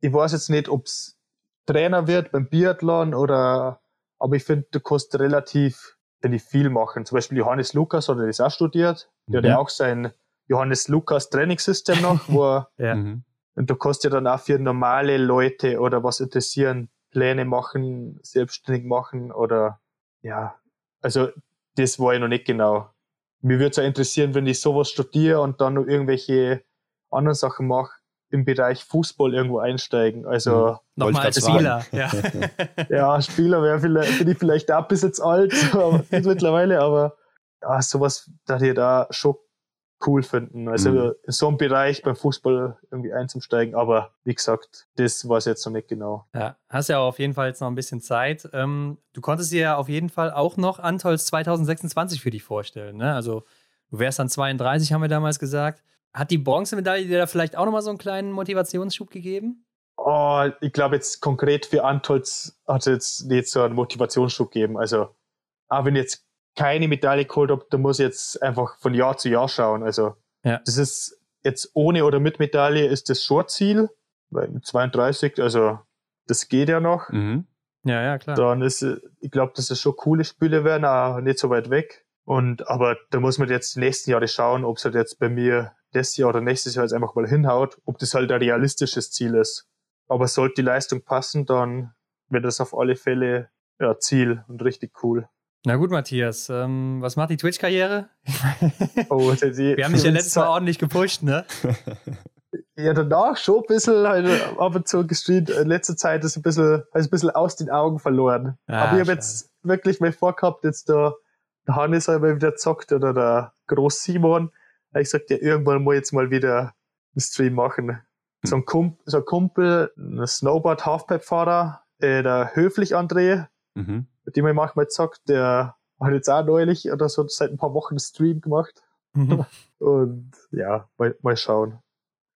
ich weiß jetzt nicht, ob es Trainer wird beim Biathlon oder, aber ich finde, du kannst relativ finde ich, viel machen. Zum Beispiel Johannes Lukas hat das auch studiert. Der hat Mhm. ja auch sein Johannes Lukas Trainingssystem noch, wo er, <laughs> Ja. Mhm. und du kannst ja dann auch für normale Leute oder was interessieren, Pläne machen, selbstständig machen oder, ja, also, das war ich noch nicht genau. Mir würde es auch interessieren, wenn ich sowas studiere und dann noch irgendwelche anderen Sachen mache, im Bereich Fußball irgendwo einsteigen. Also, Wollte Nochmal ich als Spieler. Ja. <laughs> ja, Spieler wäre vielleicht, bin ich vielleicht auch bis jetzt alt <laughs> aber nicht mittlerweile, aber ja, sowas da ich da schon cool finden. Also Mhm. in so einem Bereich beim Fußball irgendwie einzusteigen, aber wie gesagt, das weiß ich jetzt noch nicht genau. Ja, hast ja auf jeden Fall jetzt noch ein bisschen Zeit. Ähm, du konntest dir ja auf jeden Fall auch noch Antols 2026 für dich vorstellen. Ne? Also du wärst dann 32, haben wir damals gesagt. Hat die Bronzemedaille dir da vielleicht auch nochmal so einen kleinen Motivationsschub gegeben? Oh, ich glaube jetzt konkret für Antolz hat es jetzt nicht so einen Motivationsschub gegeben. Also, auch wenn jetzt keine Medaille geholt habe, dann muss ich jetzt einfach von Jahr zu Jahr schauen. Also, Ja. das ist jetzt ohne oder mit Medaille ist das schon Ziel, weil mit 32, also das geht ja noch. Mhm. Ja, ja, klar. Dann ist, ich glaube, dass es schon coole Spiele werden, auch nicht so weit weg. Und, aber da muss man jetzt die nächsten Jahre schauen, ob es halt jetzt bei mir das Jahr oder nächstes Jahr jetzt einfach mal hinhaut, ob das halt ein realistisches Ziel ist. Aber sollte die Leistung passen, dann wäre das auf alle Fälle ja, Ziel und richtig cool. Na gut, Matthias, ähm, was macht die Twitch-Karriere? <laughs> Oh, die, Wir haben dich ja letztes Mal ordentlich gepusht, ne? <laughs> Ja, danach schon ein bisschen halt ab und zu gestreamt. In letzter Zeit ist ein bisschen, ist ein bisschen aus den Augen verloren. Ah, Aber ich habe jetzt wirklich mal vorgehabt, jetzt da, der Hannes hat mal wieder zockt oder der Groß Simon. Ich sagte, ja, irgendwann muss ich jetzt mal wieder einen Stream machen. So ein, Kump so ein Kumpel, ein Snowboard-Halfpipe-Fahrer, äh, der Höflich André, Mhm. Mit dem ich manchmal zockt, der hat jetzt auch neulich oder so seit ein paar Wochen einen Stream gemacht. Mhm. <laughs> Und ja, mal, mal schauen.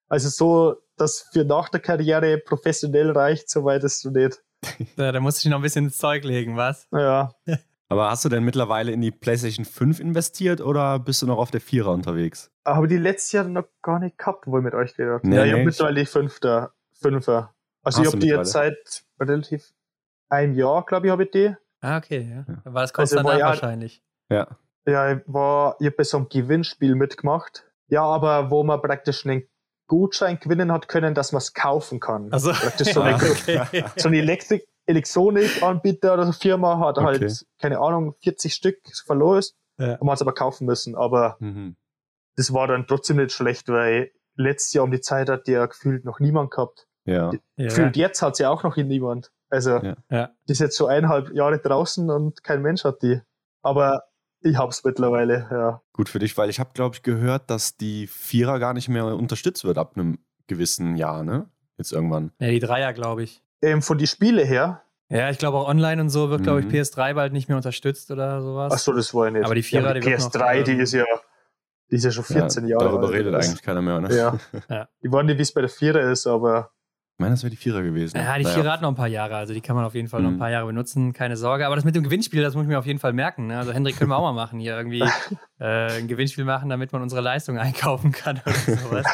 Also so, dass für nach der Karriere professionell reicht, so weit ist du nicht. <laughs> da, da musst du dich noch ein bisschen ins Zeug legen, was? Ja, <laughs> Aber hast du denn mittlerweile in die PlayStation 5 investiert oder bist du noch auf der Vierer unterwegs? aber die letztes Jahr noch gar nicht gehabt, wo ich mit euch geredet habe. Nee, ja, ich habe nee. mittlerweile die Fünfter, Fünfer. Also Hast ich habe die jetzt seit relativ einem Jahr, glaube ich, habe ich die. Ah, okay, ja. Ja. War das kurz Also, danach ja- wahrscheinlich. Ja. Ja, ich war, ich habe bei so einem Gewinnspiel mitgemacht. Ja, aber wo man praktisch einen Gutschein gewinnen hat können, dass man es kaufen kann. Also, Praktisch so <laughs> Ah. eine okay. so eine Elektrik Elektronikanbieter oder so Firma hat Okay. halt, keine Ahnung, 40 Stück verlost Ja. und man hat es aber kaufen müssen. Aber Mhm. das war dann trotzdem nicht schlecht, weil letztes Jahr um die Zeit hat ja gefühlt noch niemand gehabt. Ja. Ja. Gefühlt jetzt hat sie ja auch noch niemand. Also Ja. Ja. die ist jetzt so eineinhalb Jahre draußen und kein Mensch hat die. Aber Ich hab's mittlerweile, ja. Gut für dich, weil ich habe, glaube ich, gehört, dass die Vierer gar nicht mehr unterstützt wird ab einem gewissen Jahr, ne? Jetzt irgendwann. Ja, die Dreier, glaube ich. Ähm, von die Spiele her. Ja, ich glaube auch online und so wird, glaube ich, Mhm. PS3 bald nicht mehr unterstützt oder sowas. Ach so, das war ja nicht. Aber die Vierer, ja, die wird PS3, noch, die ist ja, die ist ja schon 14 ja, Jahre Darüber alt. redet Das- eigentlich keiner mehr, ne? Ja. Ja. Ich weiß nicht, wie es bei der Vierer ist, aber Ich meine, das wäre die Vierer gewesen. Ja, die Naja. Vierer hat noch ein paar Jahre, also die kann man auf jeden Fall noch ein Mhm. paar Jahre benutzen, keine Sorge. Aber das mit dem Gewinnspiel, das muss ich mir auf jeden Fall merken. Ne? Also Hendrik können wir auch mal machen, hier irgendwie <laughs> äh, ein Gewinnspiel machen, damit man unsere Leistung einkaufen kann oder <laughs> sowas.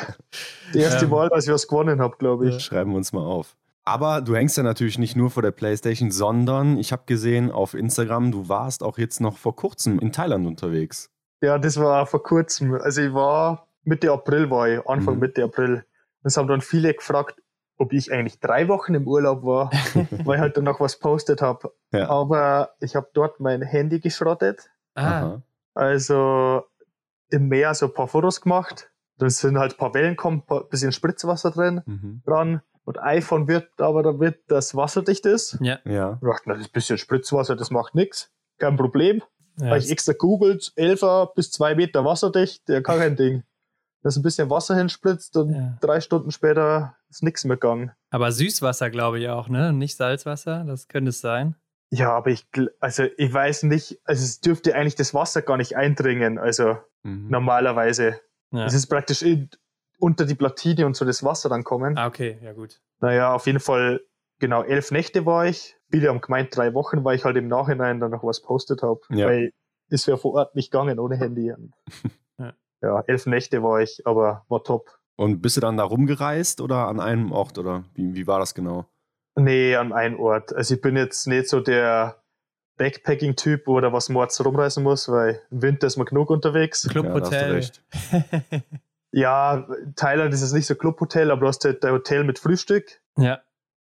die erste Ähm. Mal, als ich was gewonnen habe, glaube ich. Schreiben wir uns mal auf. Aber du hängst ja natürlich nicht nur vor der Playstation, sondern ich habe gesehen auf Instagram, du warst auch jetzt noch vor kurzem in Thailand unterwegs. Ja, das war vor kurzem. Also ich war Mitte April, war ich, Anfang Mhm. Mitte April. Es haben dann viele gefragt, ob ich eigentlich drei Wochen im Urlaub war, <laughs> weil ich halt dann noch was postet habe. Ja. Aber ich habe dort mein Handy geschrottet. Ah, Aha. Also im Meer so ein paar Fotos gemacht. Dann sind halt ein paar Wellen gekommen, ein bisschen Spritzwasser drin Mhm. dran. Und iPhone wird aber damit das wasserdicht ist. ja. Ja. Ich dachte, das ist ein bisschen Spritzwasser, das macht nichts. Kein Problem. ja. Habe ich extra googelt, 11 bis 2 Meter wasserdicht, ja, kein Ding. Da ist ein bisschen Wasser hinspritzt und Ja. drei Stunden später ist nichts mehr gegangen. Aber Süßwasser, glaube ich auch, ne? Nicht Salzwasser, das könnte es sein. Ja, aber ich, also ich weiß nicht, also es dürfte eigentlich das Wasser gar nicht eindringen, also Mhm. normalerweise. Ja. Es ist praktisch in, unter die Platine und so das Wasser dann kommen. Ah, okay, ja gut. Naja, auf jeden Fall, genau, elf Nächte war ich. Viele haben gemeint, drei Wochen, weil ich halt im Nachhinein dann noch was postet habe. Ja. Weil ist ja vor Ort nicht gegangen ohne Handy. <laughs> Ja. ja, elf Nächte war ich, aber war top. Und bist du dann da rumgereist oder an einem Ort oder wie, wie war das genau? Nee, an einem Ort. Also ich bin jetzt nicht so der Backpacking-Typ, wo da was mords rumreisen muss, weil im Winter ist man genug unterwegs. Ja, Clubhotel. recht. <laughs> Ja, Thailand ist es nicht so Clubhotel, aber du hast halt ein Hotel mit Frühstück ja.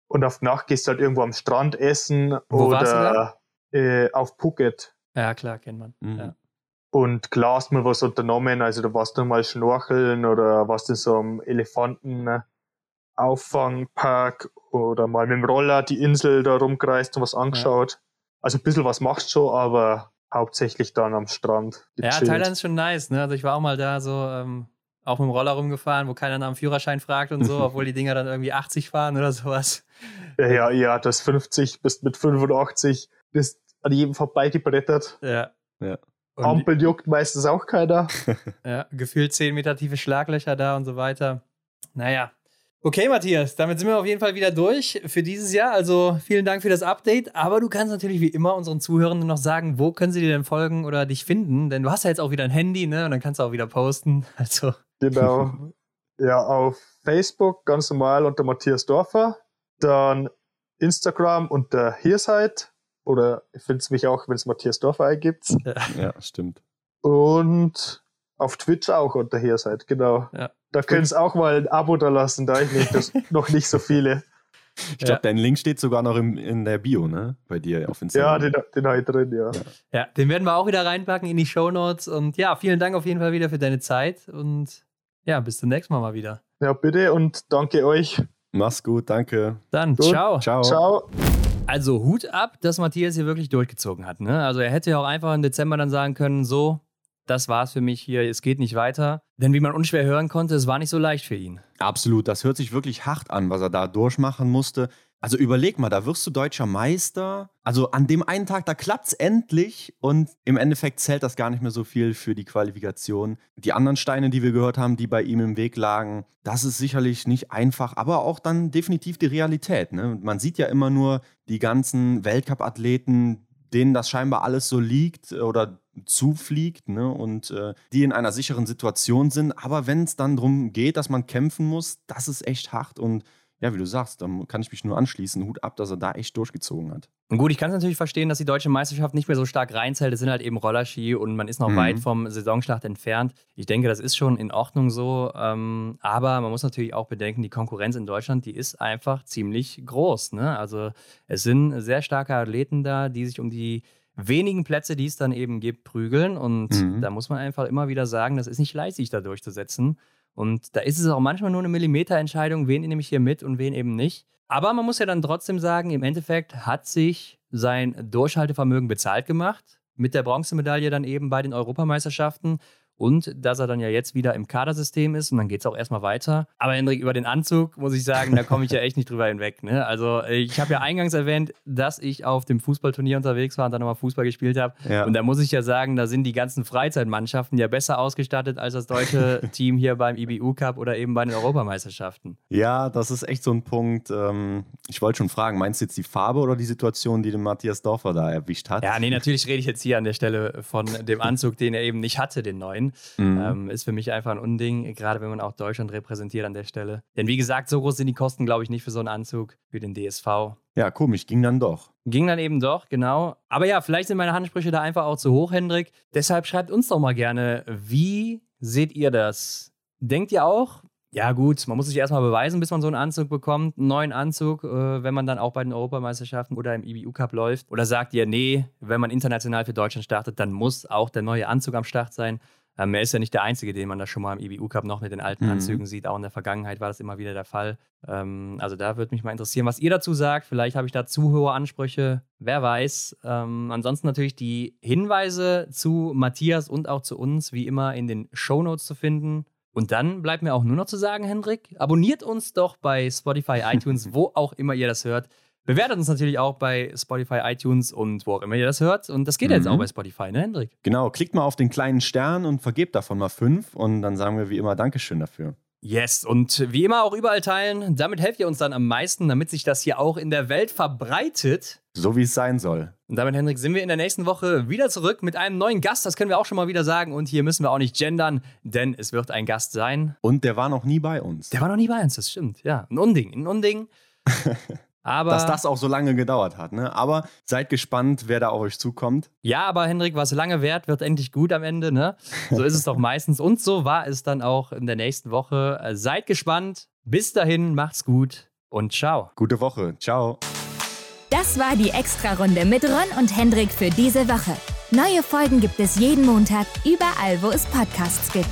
und auf Nacht gehst du halt irgendwo am Strand essen Wo warst du oder äh, auf Phuket. ja, klar, kennt man. Mhm. Ja. Und klar hast du mal was unternommen, also da warst du mal schnorcheln oder warst in so einem Elefanten-Auffangpark oder mal mit dem Roller die Insel da rumgereist und was angeschaut. Also ein bisschen was machst du schon, aber hauptsächlich dann am Strand. Ja, gechillt. Thailand ist schon nice, ne? Also ich war auch mal da so ähm, auch mit dem Roller rumgefahren, wo keiner nach dem Führerschein fragt und so, <laughs> obwohl die Dinger dann irgendwie 80 fahren oder sowas. Ja, ja, ja, das 50 bis mit 85 bist an jedem vorbeigebrettert. Ja. Ja. Und, Ampel juckt meistens auch keiner. <laughs> ja, gefühlt 10 Meter tiefe Schlaglöcher da und so weiter. Naja. Okay, Matthias, damit sind wir auf jeden Fall wieder durch für dieses Jahr. Also vielen Dank für das Update. Aber du kannst natürlich wie immer unseren Zuhörenden noch sagen, wo können sie dir denn folgen oder dich finden? Denn du hast ja jetzt auch wieder ein Handy, ne? Und dann kannst du auch wieder posten. <laughs> Also, Genau. ja, auf Facebook ganz normal unter Matthias Dorfer. Dann Instagram unter Hierseit. Oder findet mich auch, wenn es Matthias Dorfer eingibt. Ja, stimmt. Und auf Twitch auch unter Hierseit, genau. Ja. Da könnt ihr auch mal ein Abo da lassen, da ich nicht, das <laughs> noch nicht so viele. Ich glaube, Ja. dein Link steht sogar noch im, in der Bio, ne? Bei dir auf Ja, Instagram. den, den habe ich drin, ja. ja, den werden wir auch wieder reinpacken in die Shownotes. Und ja, vielen Dank auf jeden Fall wieder für deine Zeit. Und ja, bis zum nächsten Mal mal wieder. Ja, bitte und danke euch. Mach's gut, danke. Dann, Gut. ciao. Ciao. Ciao. Also Hut ab, dass Matthias hier wirklich durchgezogen hat. Ne? Also er hätte ja auch einfach im Dezember dann sagen können, so, das war's für mich hier, es geht nicht weiter. Denn wie man unschwer hören konnte, es war nicht so leicht für ihn. Absolut, das hört sich wirklich hart an, was er da durchmachen musste. Also überleg mal, da wirst du deutscher Meister. Also an dem einen Tag, da klappt's endlich und im Endeffekt zählt das gar nicht mehr so viel für die Qualifikation. Die anderen Steine, die wir gehört haben, die bei ihm im Weg lagen, das ist sicherlich nicht einfach, aber auch dann definitiv die Realität. Ne? Man sieht ja immer nur die ganzen Weltcup-Athleten, denen das scheinbar alles so liegt oder zufliegt ne? und äh, die in einer sicheren Situation sind. Aber wenn es dann darum geht, dass man kämpfen muss, das ist echt hart und ja, wie du sagst, da kann ich mich nur anschließen. Hut ab, dass er da echt durchgezogen hat. Und gut, ich kann es natürlich verstehen, dass die deutsche Meisterschaft nicht mehr so stark reinzählt. Es sind halt eben Rollerski und man ist noch Mhm. weit vom Saisonstart entfernt. Ich denke, das ist schon in Ordnung so. Ähm, aber man muss natürlich auch bedenken, die Konkurrenz in Deutschland, die ist einfach ziemlich groß. Ne? Also es sind sehr starke Athleten da, die sich um die wenigen Plätze, die es dann eben gibt, prügeln. Und Mhm. da muss man einfach immer wieder sagen, das ist nicht leicht, sich da durchzusetzen. Und da ist es auch manchmal nur eine Millimeterentscheidung, wen nehme ich hier mit und wen eben nicht. Aber man muss ja dann trotzdem sagen, im Endeffekt hat sich sein Durchhaltevermögen bezahlt gemacht mit der Bronzemedaille dann eben bei den Europameisterschaften und dass er dann ja jetzt wieder im Kadersystem ist und dann geht es auch erstmal weiter. Aber Hendrik, über den Anzug muss ich sagen, da komme ich ja echt nicht drüber hinweg. Ne? Also ich habe ja eingangs erwähnt, dass ich auf dem Fußballturnier unterwegs war und dann nochmal Fußball gespielt habe. Ja. Und da muss ich ja sagen, da sind die ganzen Freizeitmannschaften ja besser ausgestattet als das deutsche <laughs> Team hier beim IBU Cup oder eben bei den Europameisterschaften. Ja, das ist echt so ein Punkt. Ähm, ich wollte schon fragen, meinst du jetzt die Farbe oder die Situation, die den Matthias Dorfer da erwischt hat? Ja, nee, natürlich rede ich jetzt hier an der Stelle von dem Anzug, den er eben nicht hatte, den neuen. Mhm. Ähm, ist für mich einfach ein Unding, gerade wenn man auch Deutschland repräsentiert an der Stelle. Denn wie gesagt, so groß sind die Kosten, glaube ich, nicht für so einen Anzug, für den DSV. Ja, komisch, ging dann doch. Ging dann eben doch, genau. Aber ja, vielleicht sind meine Handsprüche da einfach auch zu hoch, Hendrik. Deshalb schreibt uns doch mal gerne, wie seht ihr das? Denkt ihr auch, ja, gut, man muss sich erstmal beweisen, bis man so einen Anzug bekommt, einen neuen Anzug, äh, wenn man dann auch bei den Europameisterschaften oder im IBU Cup läuft. Oder sagt ihr, nee, wenn man international für Deutschland startet, dann muss auch der neue Anzug am Start sein. Ähm, er ist ja nicht der Einzige, den man da schon mal im IBU Cup noch mit den alten mhm. Anzügen sieht. Auch in der Vergangenheit war das immer wieder der Fall. Ähm, also da würde mich mal interessieren, was ihr dazu sagt. Vielleicht habe ich da zu hohe Ansprüche. Wer weiß. Ähm, ansonsten natürlich die Hinweise zu Matthias und auch zu uns, wie immer, in den Show Notes zu finden. Und dann bleibt mir auch nur noch zu sagen, Hendrik, abonniert uns doch bei Spotify, <laughs> iTunes, wo auch immer ihr das hört. Bewertet uns natürlich auch bei Spotify, iTunes und wo auch immer ihr das hört. Und das geht mhm. jetzt auch bei Spotify, ne, Hendrik? Genau, klickt mal auf den kleinen Stern und vergebt davon mal fünf. Und dann sagen wir wie immer Dankeschön dafür. Yes, und wie immer auch überall teilen. Damit helft ihr uns dann am meisten, damit sich das hier auch in der Welt verbreitet. So wie es sein soll. Und damit, Hendrik, sind wir in der nächsten Woche wieder zurück mit einem neuen Gast. Das können wir auch schon mal wieder sagen. Und hier müssen wir auch nicht gendern, denn es wird ein Gast sein. Und der war noch nie bei uns. Der war noch nie bei uns, das stimmt. Ja, ein Unding, ein Unding. <laughs> Aber, Dass das auch so lange gedauert hat. Ne? Aber seid gespannt, wer da auf euch zukommt. Ja, aber Hendrik, was lange währt, wird endlich gut am Ende. Ne? So ist es doch <laughs> meistens. Und so war es dann auch in der nächsten Woche. Seid gespannt. Bis dahin, macht's gut und ciao. Gute Woche. Ciao. Das war die Extra-Runde mit Ron und Hendrik für diese Woche. Neue Folgen gibt es jeden Montag, überall, wo es Podcasts gibt.